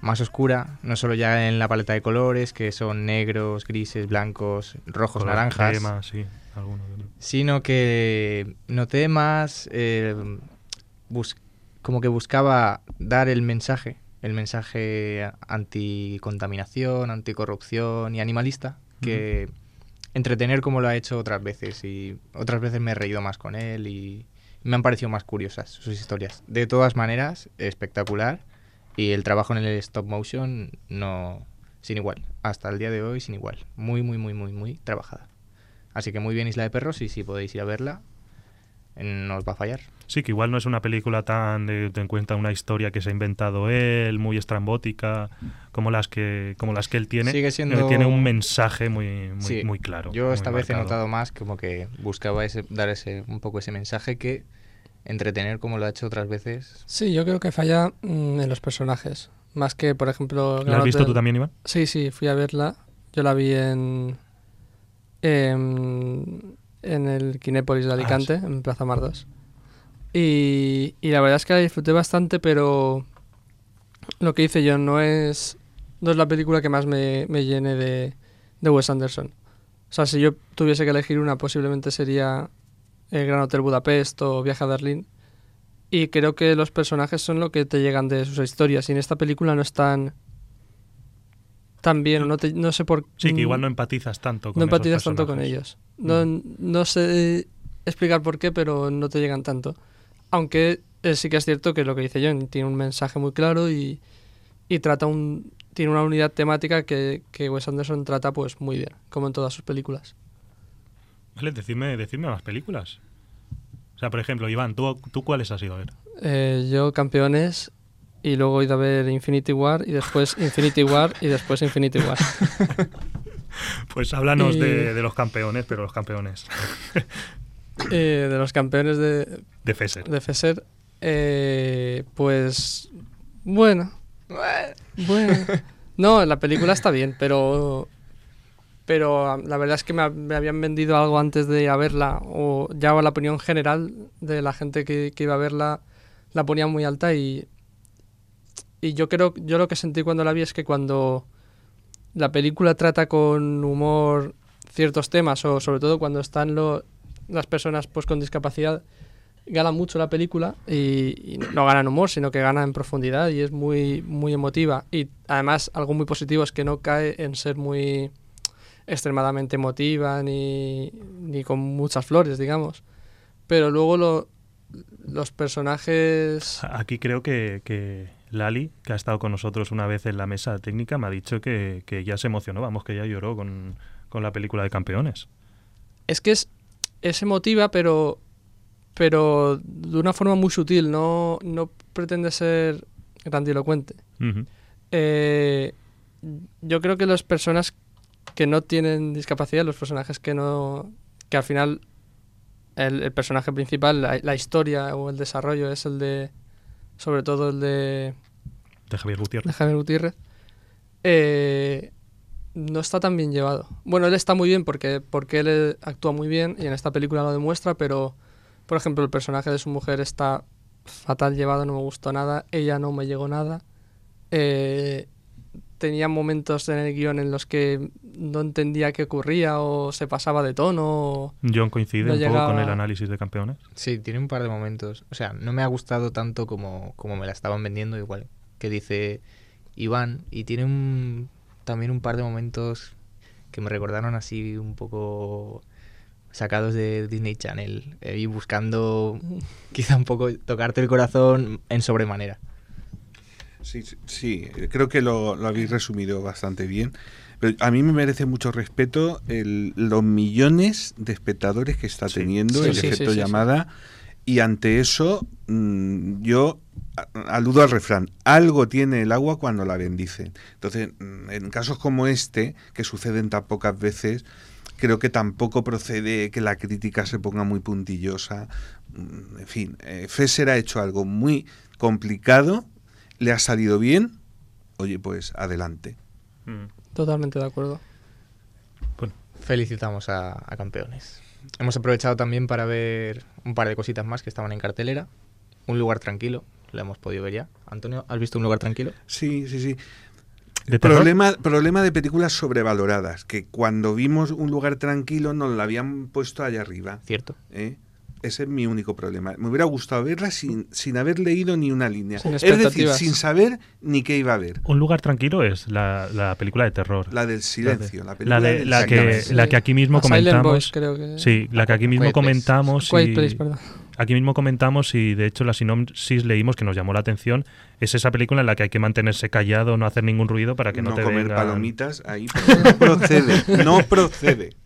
más oscura, no solo ya en la paleta de colores, que son negros, grises, blancos, rojos, Color naranjas crema, sí, alguno que otro. sino que noté más eh, bus- como que buscaba dar el mensaje, el mensaje anticontaminación, anticorrupción y animalista, que entretener como lo ha hecho otras veces y otras veces me he reído más con él y me han parecido más curiosas sus historias. De todas maneras, espectacular y el trabajo en el stop motion no sin igual, hasta el día de hoy sin igual, muy muy muy muy muy trabajada. Así que muy bien Isla de Perros y si podéis ir a verla, eh, no os va a fallar. Sí, que igual no es una película tan de te cuenta una historia que se ha inventado él, muy estrambótica, como las que como las que él tiene. Sigue siendo- Tiene un mensaje muy muy, Sí, muy claro. Yo muy esta vez he notado más como que buscaba ese, dar ese, un poco ese mensaje que entretener como lo ha hecho otras veces. Sí, yo creo que falla mm, en los personajes. Más que, por ejemplo... ¿La has visto Hotel- tú también, Iván? Sí, sí, fui a verla. Yo la vi en... En, en el Kinépolis de Alicante, en Plaza Mar 2. Y, y la verdad es que la disfruté bastante, pero lo que hice yo no es, no es la película que más me, me llene de, de Wes Anderson. O sea, si yo tuviese que elegir una, posiblemente sería El Gran Hotel Budapest o Viaje a Berlín. Y creo que los personajes son lo que te llegan de sus historias. Y en esta película no están o no, te- no sé por Sí, que igual no empatizas tanto con no esos empatizas tanto con. Mm. ellos. No, no sé explicar por qué, pero no te llegan tanto. Aunque eh, sí que es cierto que lo que dice John tiene un mensaje muy claro y, y trata un, tiene una unidad temática que, que Wes Anderson trata pues muy bien, como en todas sus películas. Vale, decidme, decidme más películas. O sea, por ejemplo, Iván, ¿tú, tú cuáles has ido a ver? Eh, yo campeones y luego he ido a ver Infinity War y después Infinity War y después Infinity War. Pues háblanos Y- de, de los campeones, pero los campeones. Eh, de los campeones de, De Fesser. de Fesser, eh, pues bueno, bueno. No, la película está bien, pero pero ah, la verdad es que me, me habían vendido algo antes de ir a verla o ya la opinión general de la gente que, que iba a verla la ponía muy alta y y yo creo yo lo que sentí cuando la vi es que cuando la película trata con humor ciertos temas o sobre todo cuando están lo- las personas pues con discapacidad gana mucho la película y, no gana en humor, sino que gana en profundidad y es muy, muy emotiva. Y además, algo muy positivo es que no cae en ser muy extremadamente emotiva ni, ni con muchas flores, digamos. Pero luego lo- los personajes... Aquí creo que Lali, que ha estado con nosotros una vez en la mesa técnica, me ha dicho que, que ya se emocionó, vamos, que ya lloró con, con la película de campeones. Es que es, es emotiva, pero, pero de una forma muy sutil, no, no pretende ser grandilocuente. Ujú. Eh, yo creo que las personas que no tienen discapacidad, los personajes que no. que al final el, el personaje principal, la, la historia o el desarrollo es el de. Sobre todo el de, De Javier de Gutiérrez. Javier Gutiérrez. eh, no está tan bien llevado. Bueno, él está muy bien porque, porque él eh, actúa muy bien y en esta película lo demuestra, pero por ejemplo el personaje de su mujer está fatal llevado, no me gustó nada, ella no me llegó nada. Eh, tenía momentos en el guion en los que no entendía qué ocurría o se pasaba de tono. o- John coincide No un poco con el análisis de campeones. Sí, tiene un par de momentos. O sea, no me ha gustado tanto como, como me la estaban vendiendo, igual que dice Iván. Y tiene un, también un par de momentos que me recordaron así un poco sacados de Disney Channel. eh, y buscando quizá un poco tocarte el corazón en sobremanera. Sí, sí, creo que lo, lo habéis resumido bastante bien. Pero a mí me merece mucho respeto el- los millones de espectadores que está teniendo Sí, el sí, efecto llamada. Y ante eso, mm, yo aludo al refrán, algo tiene el agua cuando la bendice. Entonces, mm, en casos como este, que suceden tan pocas veces, creo que tampoco procede que la crítica se ponga muy puntillosa. Mm, En fin, eh, Fesser ha hecho algo muy complicado, le ha salido bien, oye, pues adelante. Mm. Totalmente de acuerdo. Felicitamos a, a campeones. Hemos aprovechado también para ver un par de cositas más que estaban en cartelera. Un lugar tranquilo, lo hemos podido ver ya. Antonio, ¿has visto un lugar tranquilo? Sí, sí, sí. Problema, problema de películas sobrevaloradas, que cuando vimos un lugar tranquilo nos la habían puesto allá arriba. Cierto. ¿eh? Ese es mi único problema. Me hubiera gustado verla sin, sin haber leído ni una línea. Sin es decir, sin saber ni qué iba a ver. Un lugar tranquilo es la, la película de terror. La del silencio, la La, película de, del la, que, la que aquí mismo A comentamos. Voice, creo que- Sí, la que aquí mismo Quiet Place. comentamos. Quiet y- Place, perdón. Aquí mismo comentamos y de hecho la sinopsis leímos que nos llamó la atención. Es esa película en la que hay que mantenerse callado, no hacer ningún ruido para que no, no te comer vengan- palomitas ahí no procede, no procede.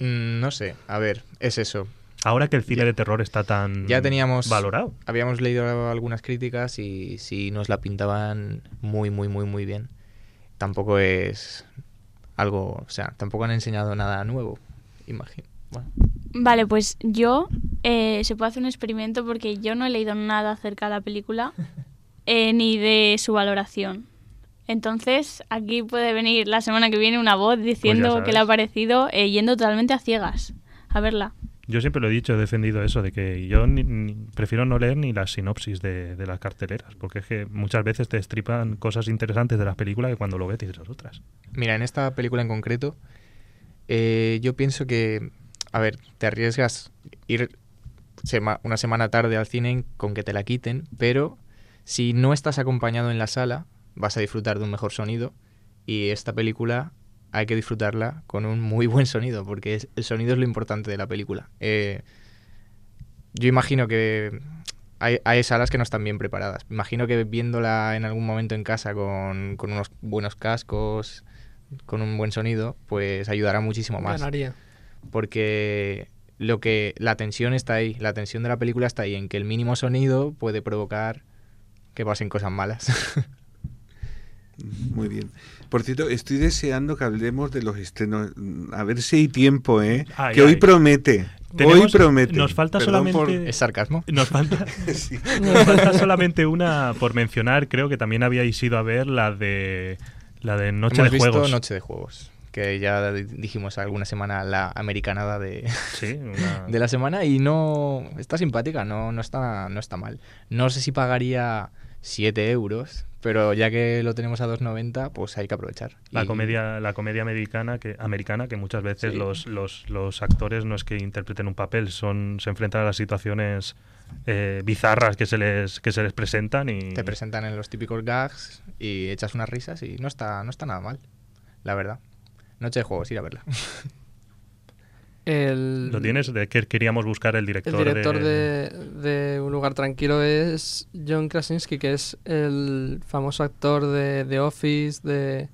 Mm, no sé, a ver, es eso. Ahora que el cine de terror está tan Ya teníamos valorado. Habíamos leído algunas críticas y sí nos la pintaban muy, muy, muy, muy bien. Tampoco es algo, o sea, tampoco han enseñado nada nuevo, imagino. Bueno, Vale, pues yo eh, se puede hacer un experimento porque yo no he leído nada acerca de la película eh, ni de su valoración. Entonces, aquí puede venir la semana que viene una voz diciendo sabes. que le ha parecido eh, yendo totalmente a ciegas a verla. Yo siempre lo he dicho, he defendido eso, de que yo ni- ni- prefiero no leer ni las sinopsis de, de las carteleras, porque es que muchas veces te estripan cosas interesantes de las películas que cuando lo ves dices otras. mira, en esta película en concreto, eh, yo pienso que, a ver, te arriesgas ir una semana tarde al cine con que te la quiten, pero si no estás acompañado en la sala, vas a disfrutar de un mejor sonido y esta película hay que disfrutarla con un muy buen sonido, porque es- el sonido es lo importante de la película. Eh, yo imagino que hay, hay salas que no están bien preparadas. Imagino que viéndola en algún momento en casa con, con unos buenos cascos, con un buen sonido, pues ayudará muchísimo más. Ganaría. Porque lo que la tensión está ahí, la tensión de la película está ahí, en que el mínimo sonido puede provocar que pasen cosas malas. Muy bien. Por cierto, estoy deseando que hablemos de los estrenos. A ver si hay tiempo, ¿eh? Ay, que hoy promete. Hoy promete. Nos falta Perdón por- solamente. ¿Es sarcasmo? Nos falta, Sí. nos falta solamente una por mencionar. Creo que también habíais ido a ver la de la de Noche Hemos de visto Juegos. Noche de Juegos, que ya di- dijimos alguna semana la americanada de, Sí, una- de la semana y no está simpática, no, no, está, no está mal. No sé si pagaría 7 euros, pero ya que lo tenemos a 2,90, pues hay que aprovechar. La Y- comedia, la comedia americana que, americana que muchas veces Sí. los, los, los actores no es que interpreten un papel, son se enfrentan a las situaciones eh, bizarras que se les que se les presentan y Te presentan en los típicos gags y echas unas risas y no está, no está nada mal, la verdad. Noche de Juegos, ir a verla. El, lo tienes de que queríamos buscar el director, El director de, de, de Un lugar tranquilo es John Krasinski, que es el famoso actor de The Office, de...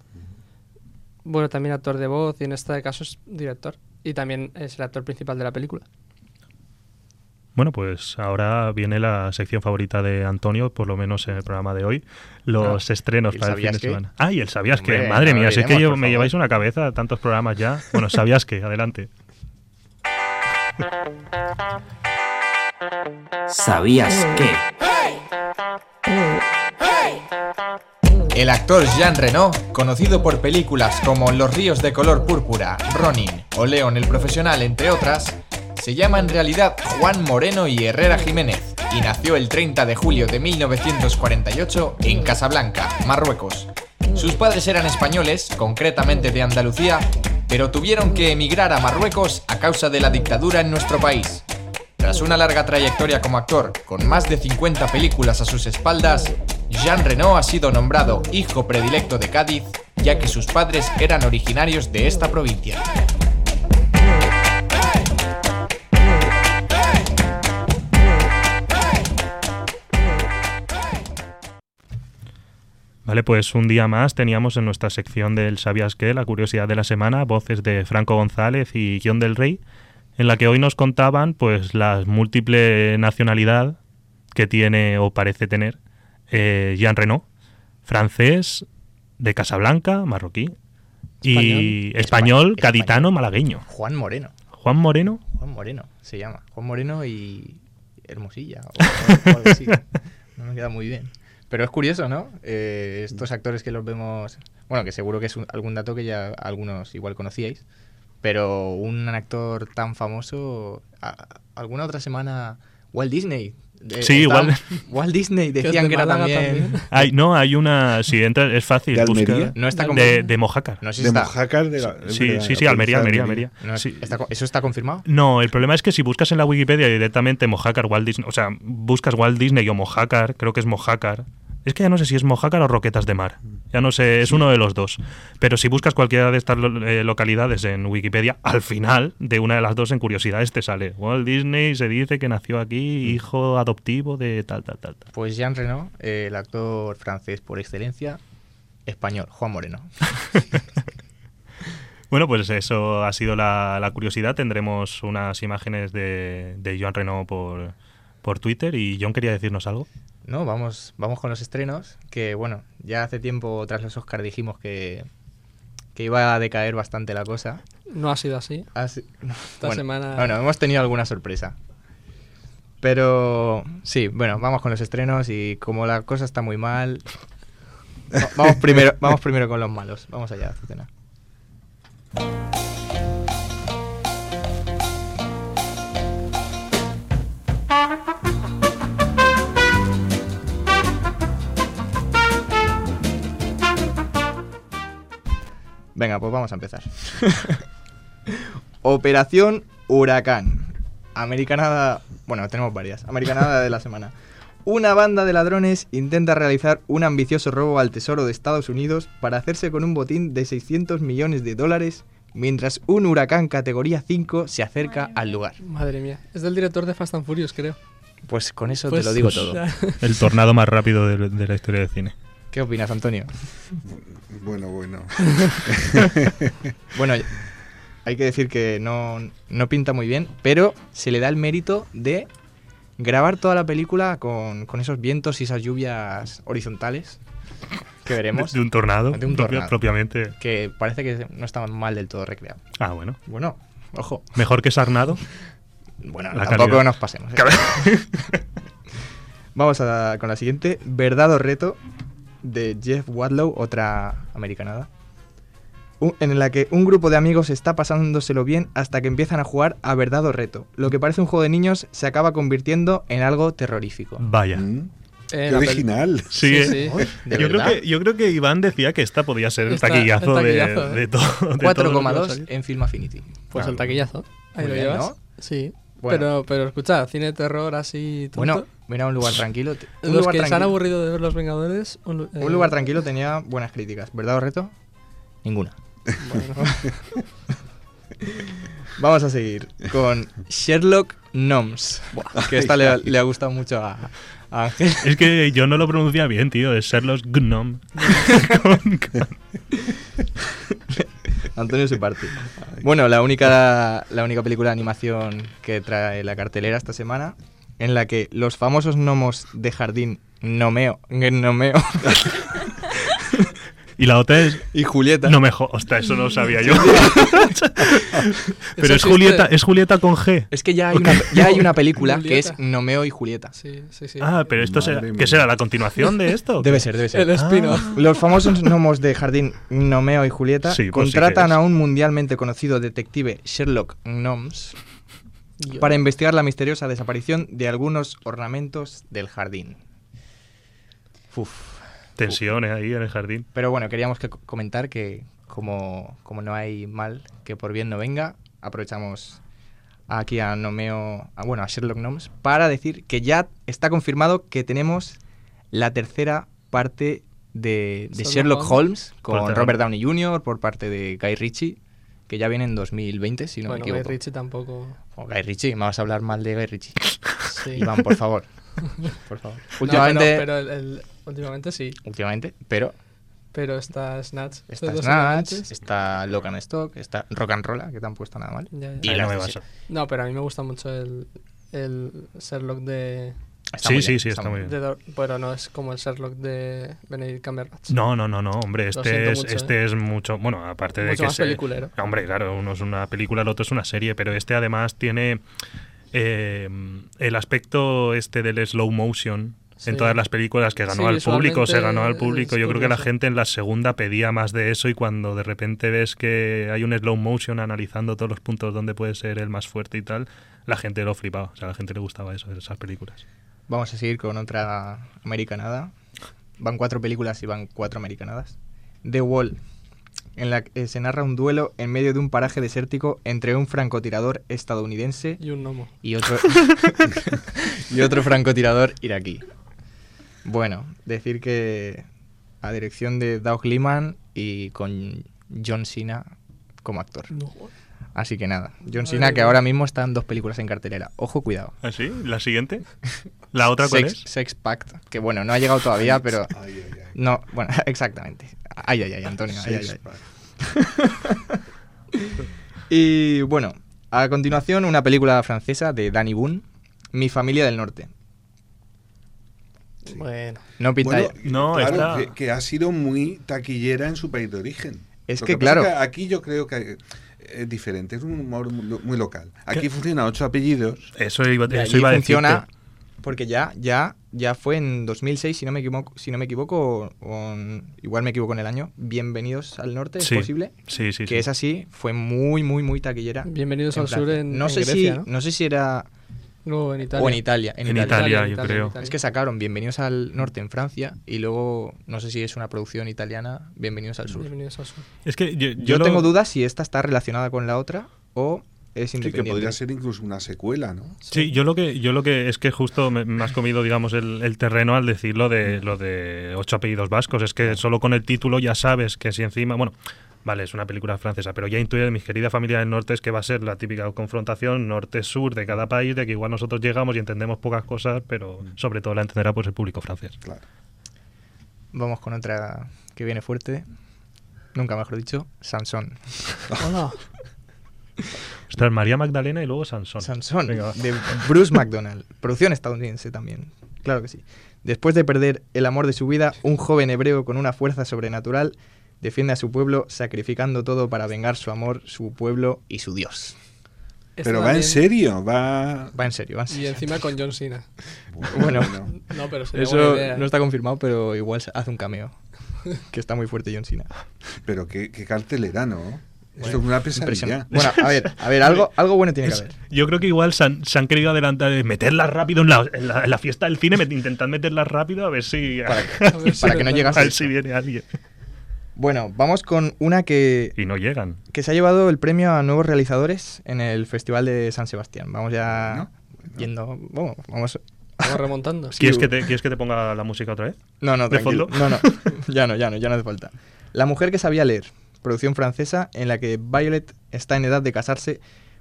Bueno, también actor de voz y en este caso es director. Y también es el actor principal de la película. Bueno, pues ahora viene la sección favorita de Antonio, por lo menos en el programa de hoy, los Ah, estrenos ¿y el para el fin de sabías qué? semana. Ah, y el sabías que, madre no mía, si es que yo- me lleváis una cabeza, tantos programas ya. Bueno, sabías que, adelante. ¿Sabías que? El actor Jean Reno, conocido por películas como Los ríos de color púrpura, Ronin o León el profesional, entre otras, se llama en realidad Juan Moreno y Herrera Jiménez y nació el 30 de julio de 1948 en Casablanca, Marruecos. Sus padres eran españoles, concretamente de Andalucía, pero tuvieron que emigrar a Marruecos a causa de la dictadura en nuestro país. Tras una larga trayectoria como actor, con más de 50 películas a sus espaldas, Jean Reno ha sido nombrado hijo predilecto de Cádiz, ya que sus padres eran originarios de esta provincia. Vale, pues un día más teníamos en nuestra sección del ¿Sabías qué? La curiosidad de la semana, voces de Franco González y Guión del Rey, en la que hoy nos contaban pues la múltiple nacionalidad que tiene o parece tener eh, Jean Reno, francés, de Casablanca, marroquí, y Español. español, Espa- gaditano, malagueño. Juan Moreno. Juan Moreno, Juan Moreno se llama. Juan Moreno y Hermosilla o, o algo así. No me queda muy bien. Pero es curioso, ¿no? Eh, estos actores que los vemos... Bueno, que seguro que es un- algún dato que ya algunos igual conocíais. Pero un actor tan famoso... a- alguna otra semana... Walt Disney. Sí, estaba- Walt- Walt Disney Que decían de que era también... también. Hay, no, hay una. Si entra, es fácil. ¿De busca- Almería? No está de, confirmado. de Mojácar. No si De está... Mojácar de la- Sí, verdad, sí, sí, la Almería, Almería, Almería. no es- Sí. está co- ¿Eso está confirmado? No, el problema es que si buscas en la Wikipedia directamente Mojácar, Walt Disney, o sea, buscas Walt Disney o Mojácar, creo que es Mojácar. Es que ya no sé si es Mojácar o Roquetas de Mar. Ya no sé, es uno de los dos. Pero si buscas cualquiera de estas eh, localidades en Wikipedia, al final de una de las dos en curiosidades te sale. Walt Disney se dice que nació aquí, hijo adoptivo de tal, tal, tal, tal. Pues Jean Reno, eh, el actor francés por excelencia, español, Juan Moreno. Bueno, pues eso ha sido la, la curiosidad. Tendremos unas imágenes de, de Joan Reno por, por Twitter. Y John quería decirnos algo. No, vamos, vamos con los estrenos, que bueno, ya hace tiempo tras los Oscar dijimos que, que iba a decaer bastante la cosa. No ha sido así. Así- Esta bueno, semana... Bueno, hemos tenido alguna sorpresa. Pero sí, bueno, vamos con los estrenos y como la cosa está muy mal, va- vamos primero, vamos primero con los malos. Vamos allá, Azucena. Venga, pues vamos a empezar. Operación Huracán. Americanada. Bueno, tenemos varias. Americanada de la semana. Una banda de ladrones intenta realizar un ambicioso robo al Tesoro de Estados Unidos para hacerse con un botín de 600 millones de dólares mientras un huracán categoría 5 se acerca al lugar. Madre mía. Es del director de Fast and Furious, creo. Pues con eso Pues, te lo digo pues, todo. El tornado más rápido de, de la historia del cine. ¿Qué opinas, Antonio? Bueno, bueno. Bueno, hay que decir que no, no pinta muy bien, pero se le da el mérito de grabar toda la película con, con esos vientos y esas lluvias horizontales que veremos. De, de un tornado. De un tornado. Propiamente. Que parece que no está mal del todo recreado. Ah, bueno. Bueno, ojo. Mejor que Sarnado. Bueno, La tampoco calidad. nos pasemos. ¿eh? Vamos a, con la siguiente. Verdad o reto de Jeff Wadlow, otra americanada. En la que un grupo de amigos está pasándoselo bien hasta que empiezan a jugar a verdad o reto. Lo que parece un juego de niños se acaba convirtiendo en algo terrorífico. Vaya. Mm. Eh, Qué original. Sí, Sí, eh. sí. ¿De yo, creo que, yo creo que Iván decía que esta podía ser el Esta- taquillazo, el de- taquillazo, de, ¿eh? todo. de todo lo que va a 4,2 salir. en Film Affinity. Pues Claro. el taquillazo. Ahí Muy lo bien, llevas. ¿no? Sí. Bueno. Pero, pero escucha, cine de terror así. tonto. Bueno, mira un lugar tranquilo. Un Los lugar que se han aburrido de ver Los Vengadores. Un, lu- Un eh, lugar tranquilo tenía buenas críticas. ¿Verdad o reto? Ninguna. bueno. Vamos a seguir con Sherlock Gnomes. Que esta le, le ha gustado mucho a, a Ángel. Es que yo no lo pronuncia bien, tío. Es Sherlock Gnome. Con- con- Antonio se parte. Bueno, la única, la única película de animación que trae la cartelera esta semana, en la que los famosos gnomos de jardín Nomeo, Gnomeo Y la otra es. y Julieta. No me jo- Ostras, eso no lo sabía yo. Pero es. Julieta, es Julieta con G. Es que ya hay una, ya hay una película que es. Nomeo y Julieta. Sí, sí, sí. Ah, pero esto será, ¿qué será? ¿La continuación de esto? Debe ser, debe ser. el spin-off. Los famosos gnomos de jardín Nomeo y Julieta Sí, pues contratan a un mundialmente conocido detective Sherlock Gnomes para investigar la misteriosa desaparición de algunos ornamentos del jardín. Uf. Tensiones ahí en el jardín. Pero bueno, queríamos que co- comentar que como, como no hay mal que por bien no venga, aprovechamos aquí a Nomeo, a, bueno, a Sherlock Gnomes para decir que ya está confirmado que tenemos la tercera parte de, de Sherlock Holmes con Robert Downey Jr. por parte de Guy Ritchie, que ya viene en 2020, si no bueno, me Guy equivoco. Ritchie tampoco. Oh, Guy Ritchie, me vas a hablar mal de Guy Ritchie. Sí. Iván, por favor. Por favor. No, Últimamente, pero, pero el- el- últimamente sí. últimamente, pero Pero está Snatch. Está Estos dos Snatch, está Locan Stock, está Rock and Rolla, que te han puesto nada mal. Ya, ya. Y Ahí las no me de- vas a- No, pero a mí me gusta mucho el, el Sherlock de, está Sí, sí, bien, sí, está muy bien. Dor- Pero no es como el Sherlock de Benedict Cumberbatch. No, no, no, no, hombre, este es, mucho, este es mucho, bueno, aparte de Mucho que más se- peliculero. Hombre, claro, uno es una película, el otro es una serie, pero este además tiene eh, el aspecto este del slow motion. En todas las películas que ganó Sí, al público, se ganó al público. Yo creo que la gente en la segunda pedía más de eso y cuando de repente ves que hay un slow motion analizando todos los puntos donde puede ser el más fuerte y tal, la gente lo flipaba, o sea, a la gente le gustaba eso, esas películas. Vamos a seguir con otra americanada. Van cuatro películas y van cuatro americanadas. The Wall, en la que se narra un duelo en medio de un paraje desértico entre un francotirador estadounidense Y un gnomo. y otro, y otro francotirador iraquí. Bueno, decir que a dirección de Doug Liman y con John Cena como actor. Así que nada, John Cena que ahora mismo está en dos películas en cartelera. Ojo, cuidado. ¿Ah, sí? ¿La siguiente? ¿La otra cuál Sex, es? Sex Pact, que bueno, no ha llegado todavía, pero... Ay, ay, ay. No, bueno, exactamente. Ay, ay, ay, Antonio. ay, ay, Sex ay. Y bueno, a continuación una película francesa de Danny Boone, Mi familia del norte. Bueno. No pinta... Bueno, No, claro, que, que ha sido muy taquillera en su país de origen. Es Lo que, claro. aquí yo creo que es diferente, es un humor muy, muy local. Aquí funciona ocho apellidos. Eso iba, eso allí iba a funciona decirte. porque ya, ya, ya fue en 2006, si no me equivoco, si no me equivoco, o igual me equivoco en el año. Bienvenidos al norte, ¿es posible? Sí, sí, que sí. es así, fue muy, muy, muy taquillera. Bienvenidos al sur en, no en sé Grecia, si, ¿no? no sé si era No, en Italia. o en Italia. En, En Italia. Yo Italia, creo. Es que sacaron Bienvenidos al norte en Francia y luego no sé si es una producción italiana Bienvenidos al sur. Bienvenidos al sur. Es que yo, Yo, lo- tengo dudas si esta está relacionada con la otra o es Sí, que podría ser incluso una secuela, ¿no? Sí, yo lo que yo lo que es que justo me, me has comido, digamos, el, el terreno al decir lo de lo de ocho apellidos vascos. Es que solo con el título ya sabes que si encima, bueno, vale, es una película francesa, pero ya intuye de mis querida familia del norte es que va a ser la típica confrontación norte-sur de cada país, de que igual nosotros llegamos y entendemos pocas cosas, pero sobre todo la entenderá pues el público francés. Claro. Vamos con otra que viene fuerte. Nunca mejor dicho, Sansón. Hola. Ostras, María Magdalena y luego Sansón. Sansón, Venga, de Bruce McDonald. Producción estadounidense también. Claro que sí. Después de perder el amor de su vida, un joven hebreo con una fuerza sobrenatural defiende a su pueblo sacrificando todo para vengar su amor, su pueblo y su Dios. Esta Pero va en serio, va... Va en serio, va en Y encima con John Cena. Bueno, No, pero sería eso buena idea, no ¿eh? está confirmado, pero igual hace un cameo. Que está muy fuerte John Cena. Pero qué, qué cartelera, ¿no? Esto Bueno, es una pesadilla. impresionante. Bueno, a ver, a ver, algo, algo bueno tiene que haber. Yo creo que igual se han, se han querido adelantar, eh, meterlas rápido en la, en la- en la fiesta del cine, intentad meterlas rápido a ver si. Para, A ver si para que no llegase a ver esto. si viene alguien. Bueno, vamos con una que, Y no llegan. que se ha llevado el premio a nuevos realizadores en el Festival de San Sebastián. Vamos ya yendo. Bueno, vamos. Vamos remontando. ¿Quieres, que te, ¿Quieres que te ponga la música otra vez? No, no, ¿De tranquilo. fondo? No, no. Ya no, ya no, ya no hace falta. La mujer que sabía leer, producción francesa en la que Violet está en edad de casarse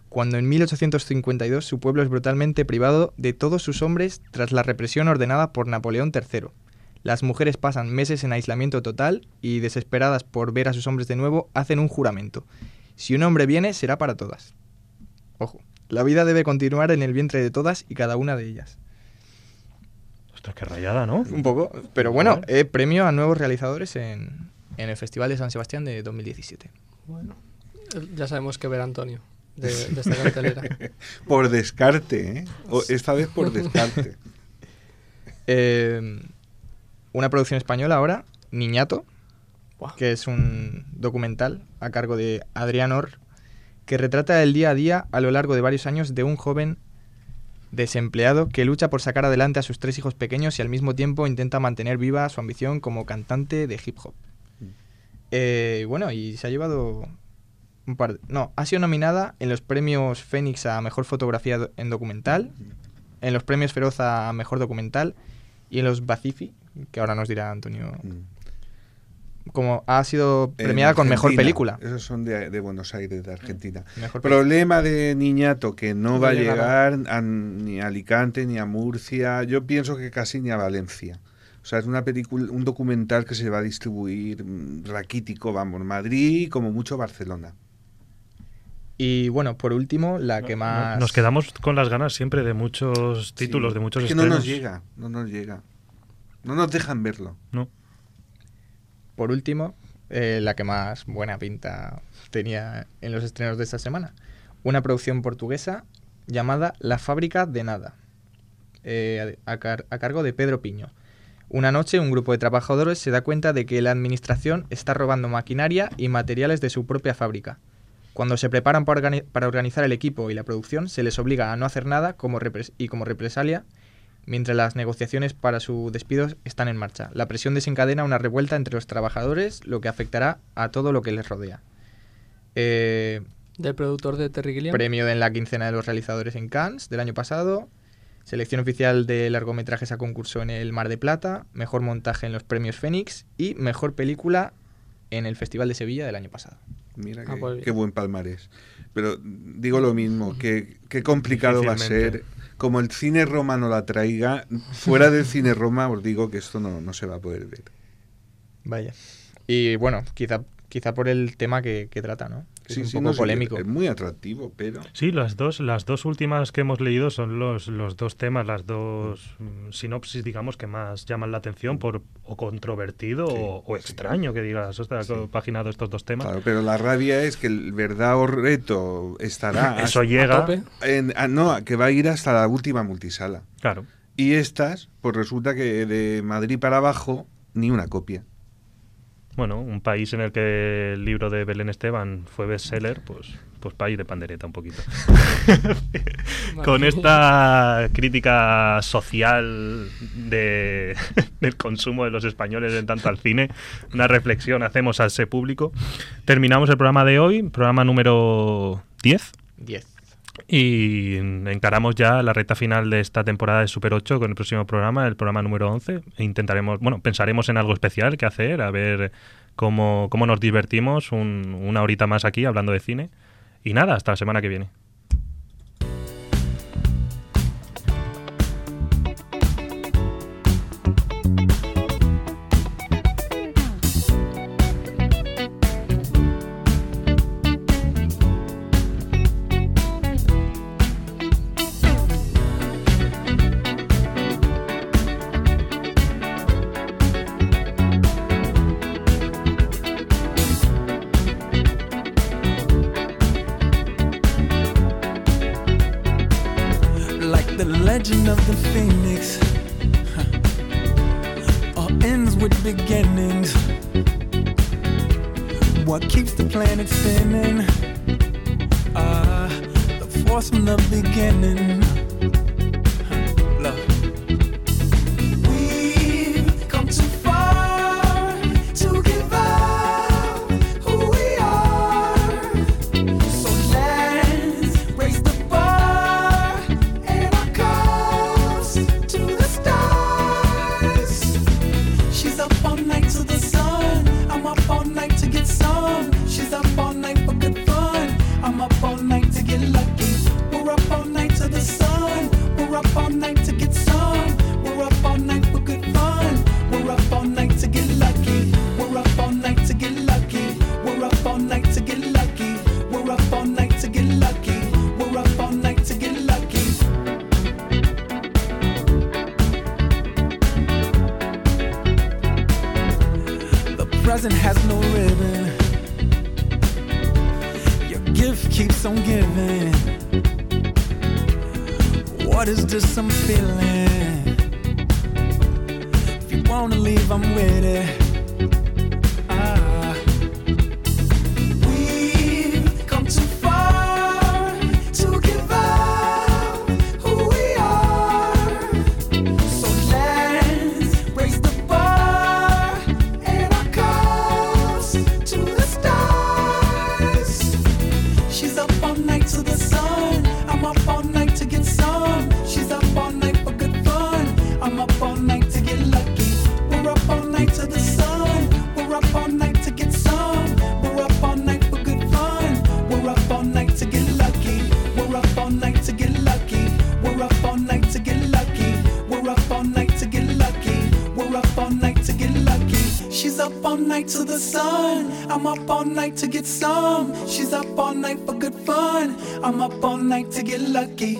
cuando en 1852 su pueblo es brutalmente privado de todos sus hombres tras la represión ordenada por Napoleón III. Las mujeres pasan meses en aislamiento total y, desesperadas por ver a sus hombres de nuevo, hacen un juramento. Si un hombre viene, será para todas. Ojo, la vida debe continuar en el vientre de todas y cada una de ellas. Ostras, qué rayada, ¿no? Un poco, pero bueno, eh, premio a nuevos realizadores en, en el Festival de San Sebastián de 2017. Bueno, ya sabemos que ver a Antonio de, de esta cartelera. Por descarte, ¿eh? O esta vez por descarte. Eh, una producción española ahora, Niñato, que es un documental a cargo de Adrián Or, que retrata el día a día a lo largo de varios años de un joven desempleado que lucha por sacar adelante a sus tres hijos pequeños y al mismo tiempo intenta mantener viva su ambición como cantante de hip hop. Eh, bueno, y se ha llevado un par de- No, ha sido nominada en los premios Fénix a Mejor Fotografía en Documental, en los premios Feroz a Mejor Documental y en los Bacifi, que ahora nos dirá Antonio, como ha sido premiada con Mejor. Película. Esos son de, de Buenos Aires, de Argentina. Mejor Problema de Niñato, que no, No va a llegar a- ni a Alicante, ni a Murcia, yo pienso que casi ni a Valencia. O sea, es una película, un documental que se va a distribuir mm, raquítico, vamos, Madrid y como mucho Barcelona. Y bueno, por último, la que más... Nos quedamos con las ganas siempre de muchos títulos, Sí, de muchos es que no nos llega, no nos llega. No nos dejan verlo. No. Por último, eh, la que más buena pinta tenía en los estrenos de esta semana. Una producción portuguesa llamada La Fábrica de Nada, eh, a, car- a cargo de Pedro Piño. Una noche un grupo de trabajadores se da cuenta de que la administración está robando maquinaria y materiales de su propia fábrica. Cuando se preparan para, organi- para organizar el equipo y la producción, se les obliga a no hacer nada como repres- y como represalia mientras las negociaciones para su despido están en marcha. La presión desencadena una revuelta entre los trabajadores, lo que afectará a todo lo que les rodea. Eh, Del productor de Terry Gilliam. premio en la quincena de los realizadores en Cannes del año pasado. Selección oficial de largometrajes a concurso en el Mar de Plata. Mejor montaje en los premios Fénix. Y mejor película en el Festival de Sevilla del año pasado. Mira Ah, qué, pues qué buen palmarés. Pero digo lo mismo, que qué complicado va a ser. Como el cine Roma no la traiga, fuera del cine Roma os digo que esto no, no se va a poder ver. Vaya. Y bueno, quizá, quizá por el tema que, que trata, ¿no? Que Sí, es un sí, poco no polémico. Es muy atractivo, pero... Sí, las dos, las dos últimas que hemos leído son los, los dos temas, las dos mm, sinopsis, digamos, que más llaman la atención por o controvertido o, o extraño que digas, he paginado estos dos temas. Claro, pero la rabia es que el verdad o reto estará... Eso llega. tope. en- ah, no, que va a ir hasta la última multisala. Claro. Y estas, pues resulta que de Madrid para abajo, ni una copia. Bueno, un país en el que el libro de Belén Esteban fue bestseller, pues, pues país de pandereta un poquito. Con esta crítica social de, del consumo de los españoles en tanto al cine, una reflexión hacemos a ese público. Terminamos el programa de hoy, programa número 10. 10. Y encaramos ya la recta final de esta temporada de Super 8 con el próximo programa, el programa número 11. E intentaremos, bueno, pensaremos en algo especial que hacer, a ver cómo, cómo nos divertimos un- una horita más aquí hablando de cine. Y nada, hasta la semana que viene. Lucky.